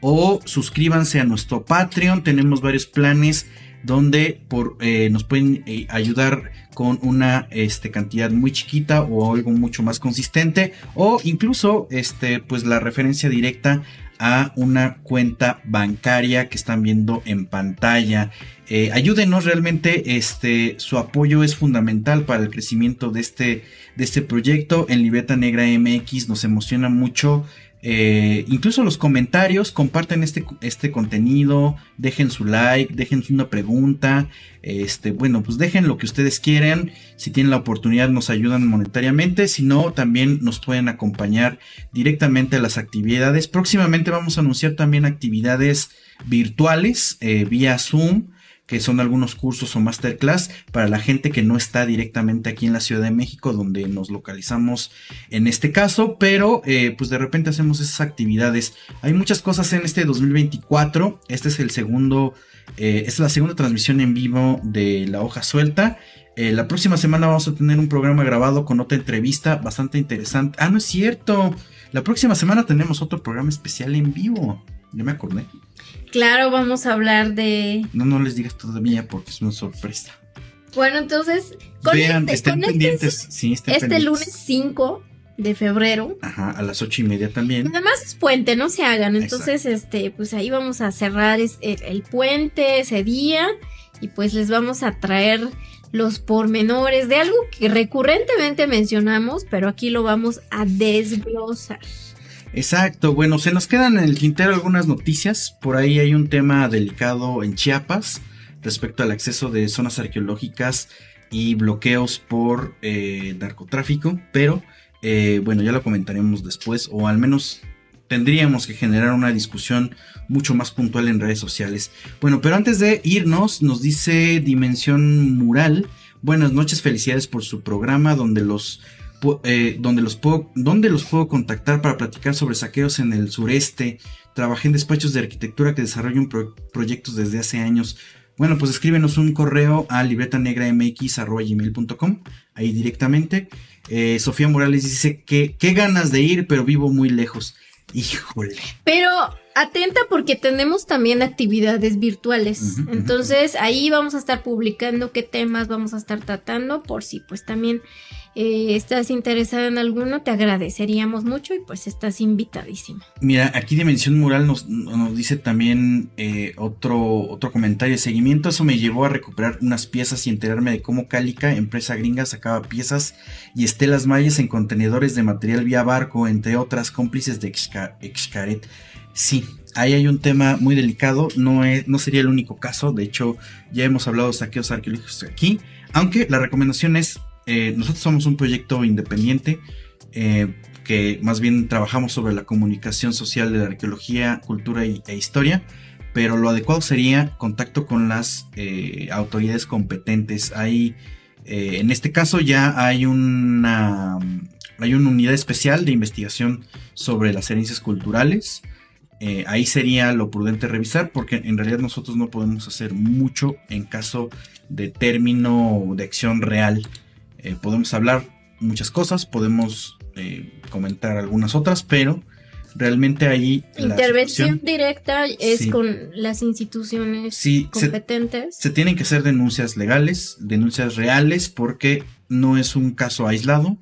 o suscríbanse a nuestro Patreon. Tenemos varios planes donde por, eh, nos pueden eh, ayudar con una este, cantidad muy chiquita o algo mucho más consistente o incluso este, pues la referencia directa a una cuenta bancaria que están viendo en pantalla. Eh, ayúdenos realmente, este, su apoyo es fundamental para el crecimiento de este, de este proyecto. En Libreta Negra MX nos emociona mucho eh, incluso los comentarios, comparten este, este contenido, dejen su like, dejen una pregunta, este, bueno, pues dejen lo que ustedes quieran, si tienen la oportunidad nos ayudan monetariamente, si no, también nos pueden acompañar directamente a las actividades. Próximamente vamos a anunciar también actividades virtuales eh, vía Zoom que son algunos cursos o masterclass para la gente que no está directamente aquí en la Ciudad de México, donde nos localizamos en este caso, pero eh, pues de repente hacemos esas actividades. Hay muchas cosas en este 2024, este es el segundo, eh, es la segunda transmisión en vivo de La Hoja Suelta. Eh, la próxima semana vamos a tener un programa grabado con otra entrevista bastante interesante. Ah, no es cierto. La próxima semana tenemos otro programa especial en vivo. Ya me acordé. Claro, vamos a hablar de. No, no les digas todavía porque es una sorpresa. Bueno, entonces, Vean, estén pendientes. Sí, este lunes 5 de febrero. Ajá, a las ocho y media también. Además es puente, no se hagan. Entonces, este, pues ahí vamos a cerrar el, puente ese día. Y pues les vamos a traer los pormenores de algo que recurrentemente mencionamos, pero aquí lo vamos a desglosar. Exacto, bueno, se nos quedan en el tintero algunas noticias. Por ahí hay un tema delicado en Chiapas respecto al acceso de zonas arqueológicas y bloqueos por eh, narcotráfico, pero eh, bueno, ya lo comentaremos después, o al menos tendríamos que generar una discusión mucho más puntual en redes sociales. Bueno, pero antes de irnos, nos dice Dimensión Mural. Buenas noches, felicidades por su programa donde los eh, donde, los puedo, los puedo contactar para platicar sobre saqueos en el sureste. Trabajé en despachos de arquitectura que desarrollan proyectos desde hace años. Bueno, pues escríbenos un correo a libretanegramx.com, ahí directamente. Eh, Sofía Morales dice que qué ganas de ir, pero vivo muy lejos. Híjole. Pero atenta porque tenemos también actividades virtuales. Entonces ahí vamos a estar publicando qué temas vamos a estar tratando por si pues también eh, estás interesado en alguno, te agradeceríamos mucho y pues estás invitadísimo. Mira, aquí Dimensión Mural nos, nos dice también eh, otro, otro comentario de seguimiento. Eso me llevó a recuperar unas piezas y enterarme de cómo Cálica, empresa gringa, sacaba piezas y estelas mayas en contenedores de material vía barco, entre otras cómplices de Excaret. Sí, ahí hay un tema muy delicado, no, es, no sería el único caso, de hecho ya hemos hablado de saqueos arqueológicos aquí, aunque la recomendación es, eh, nosotros somos un proyecto independiente, eh, que más bien trabajamos sobre la comunicación social de la arqueología, cultura e historia, pero lo adecuado sería contacto con las eh, autoridades competentes. Hay, en este caso ya hay una, hay una unidad especial de investigación sobre las herencias culturales. Eh, ahí sería lo prudente revisar porque en realidad nosotros no podemos hacer mucho en caso de término de acción real. Eh, podemos hablar muchas cosas, podemos eh, comentar algunas otras, pero realmente ahí... Intervención directa es con las instituciones competentes. se tienen que hacer denuncias legales, denuncias reales, porque no es un caso aislado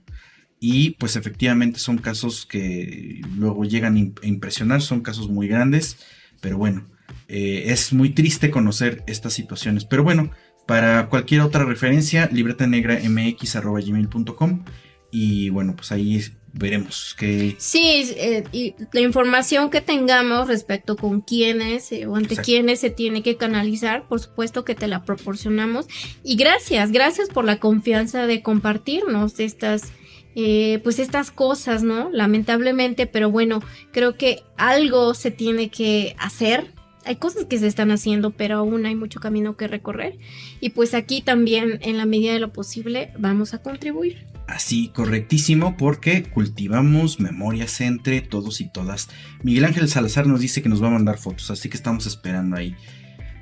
y pues efectivamente son casos que luego llegan a impresionar, son casos muy grandes, pero bueno, eh, es muy triste conocer estas situaciones. Pero bueno, para cualquier otra referencia, libretanegramx.com y bueno, pues ahí veremos que... Sí, eh, y la información que tengamos respecto con quiénes eh, o ante quiénes se tiene que canalizar, por supuesto que te la proporcionamos. Y gracias, gracias por la confianza de compartirnos estas eh, pues estas cosas, ¿no? Lamentablemente, pero bueno, creo que algo se tiene que hacer. Hay cosas que se están haciendo, pero aún hay mucho camino que recorrer. Y pues aquí también, en la medida de lo posible, vamos a contribuir. Así, correctísimo, porque cultivamos memorias entre todos y todas. Miguel Ángel Salazar nos dice que nos va a mandar fotos, así que estamos esperando ahí.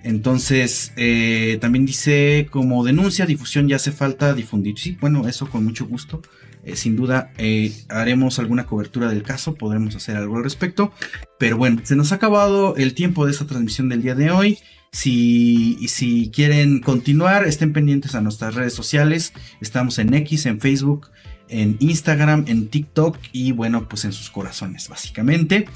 Entonces, eh, también dice, como denuncia, difusión ya hace falta difundir. Sí, bueno, eso con mucho gusto. Eh, sin duda eh, haremos alguna cobertura del caso, podremos hacer algo al respecto. Pero bueno, se nos ha acabado el tiempo de esta transmisión del día de hoy. Si, si quieren continuar, estén pendientes a nuestras redes sociales. Estamos en X, en Facebook, en Instagram, en TikTok y bueno, pues en sus corazones, básicamente.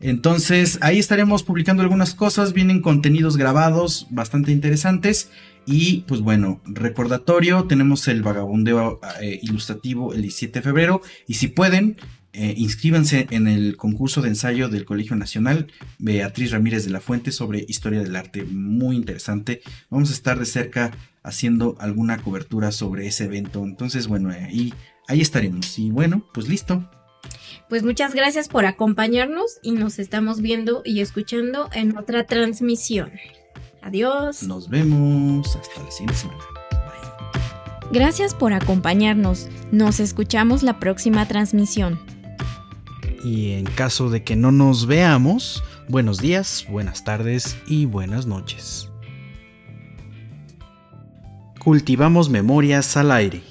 Entonces ahí estaremos publicando algunas cosas, vienen contenidos grabados bastante interesantes y pues bueno, recordatorio, tenemos el vagabundeo eh, ilustrativo el 17 de febrero y si pueden, eh, inscríbanse en el concurso de ensayo del Colegio Nacional Beatriz Ramírez de la Fuente sobre historia del arte, muy interesante. Vamos a estar de cerca haciendo alguna cobertura sobre ese evento, entonces bueno, ahí, ahí estaremos y bueno, pues listo. Pues muchas gracias por acompañarnos y nos estamos viendo y escuchando en otra transmisión. Adiós. Nos vemos. Hasta la siguiente semana. Bye. Gracias por acompañarnos. Nos escuchamos la próxima transmisión. Y en caso de que no nos veamos, buenos días, buenas tardes y buenas noches. Cultivamos memorias al aire.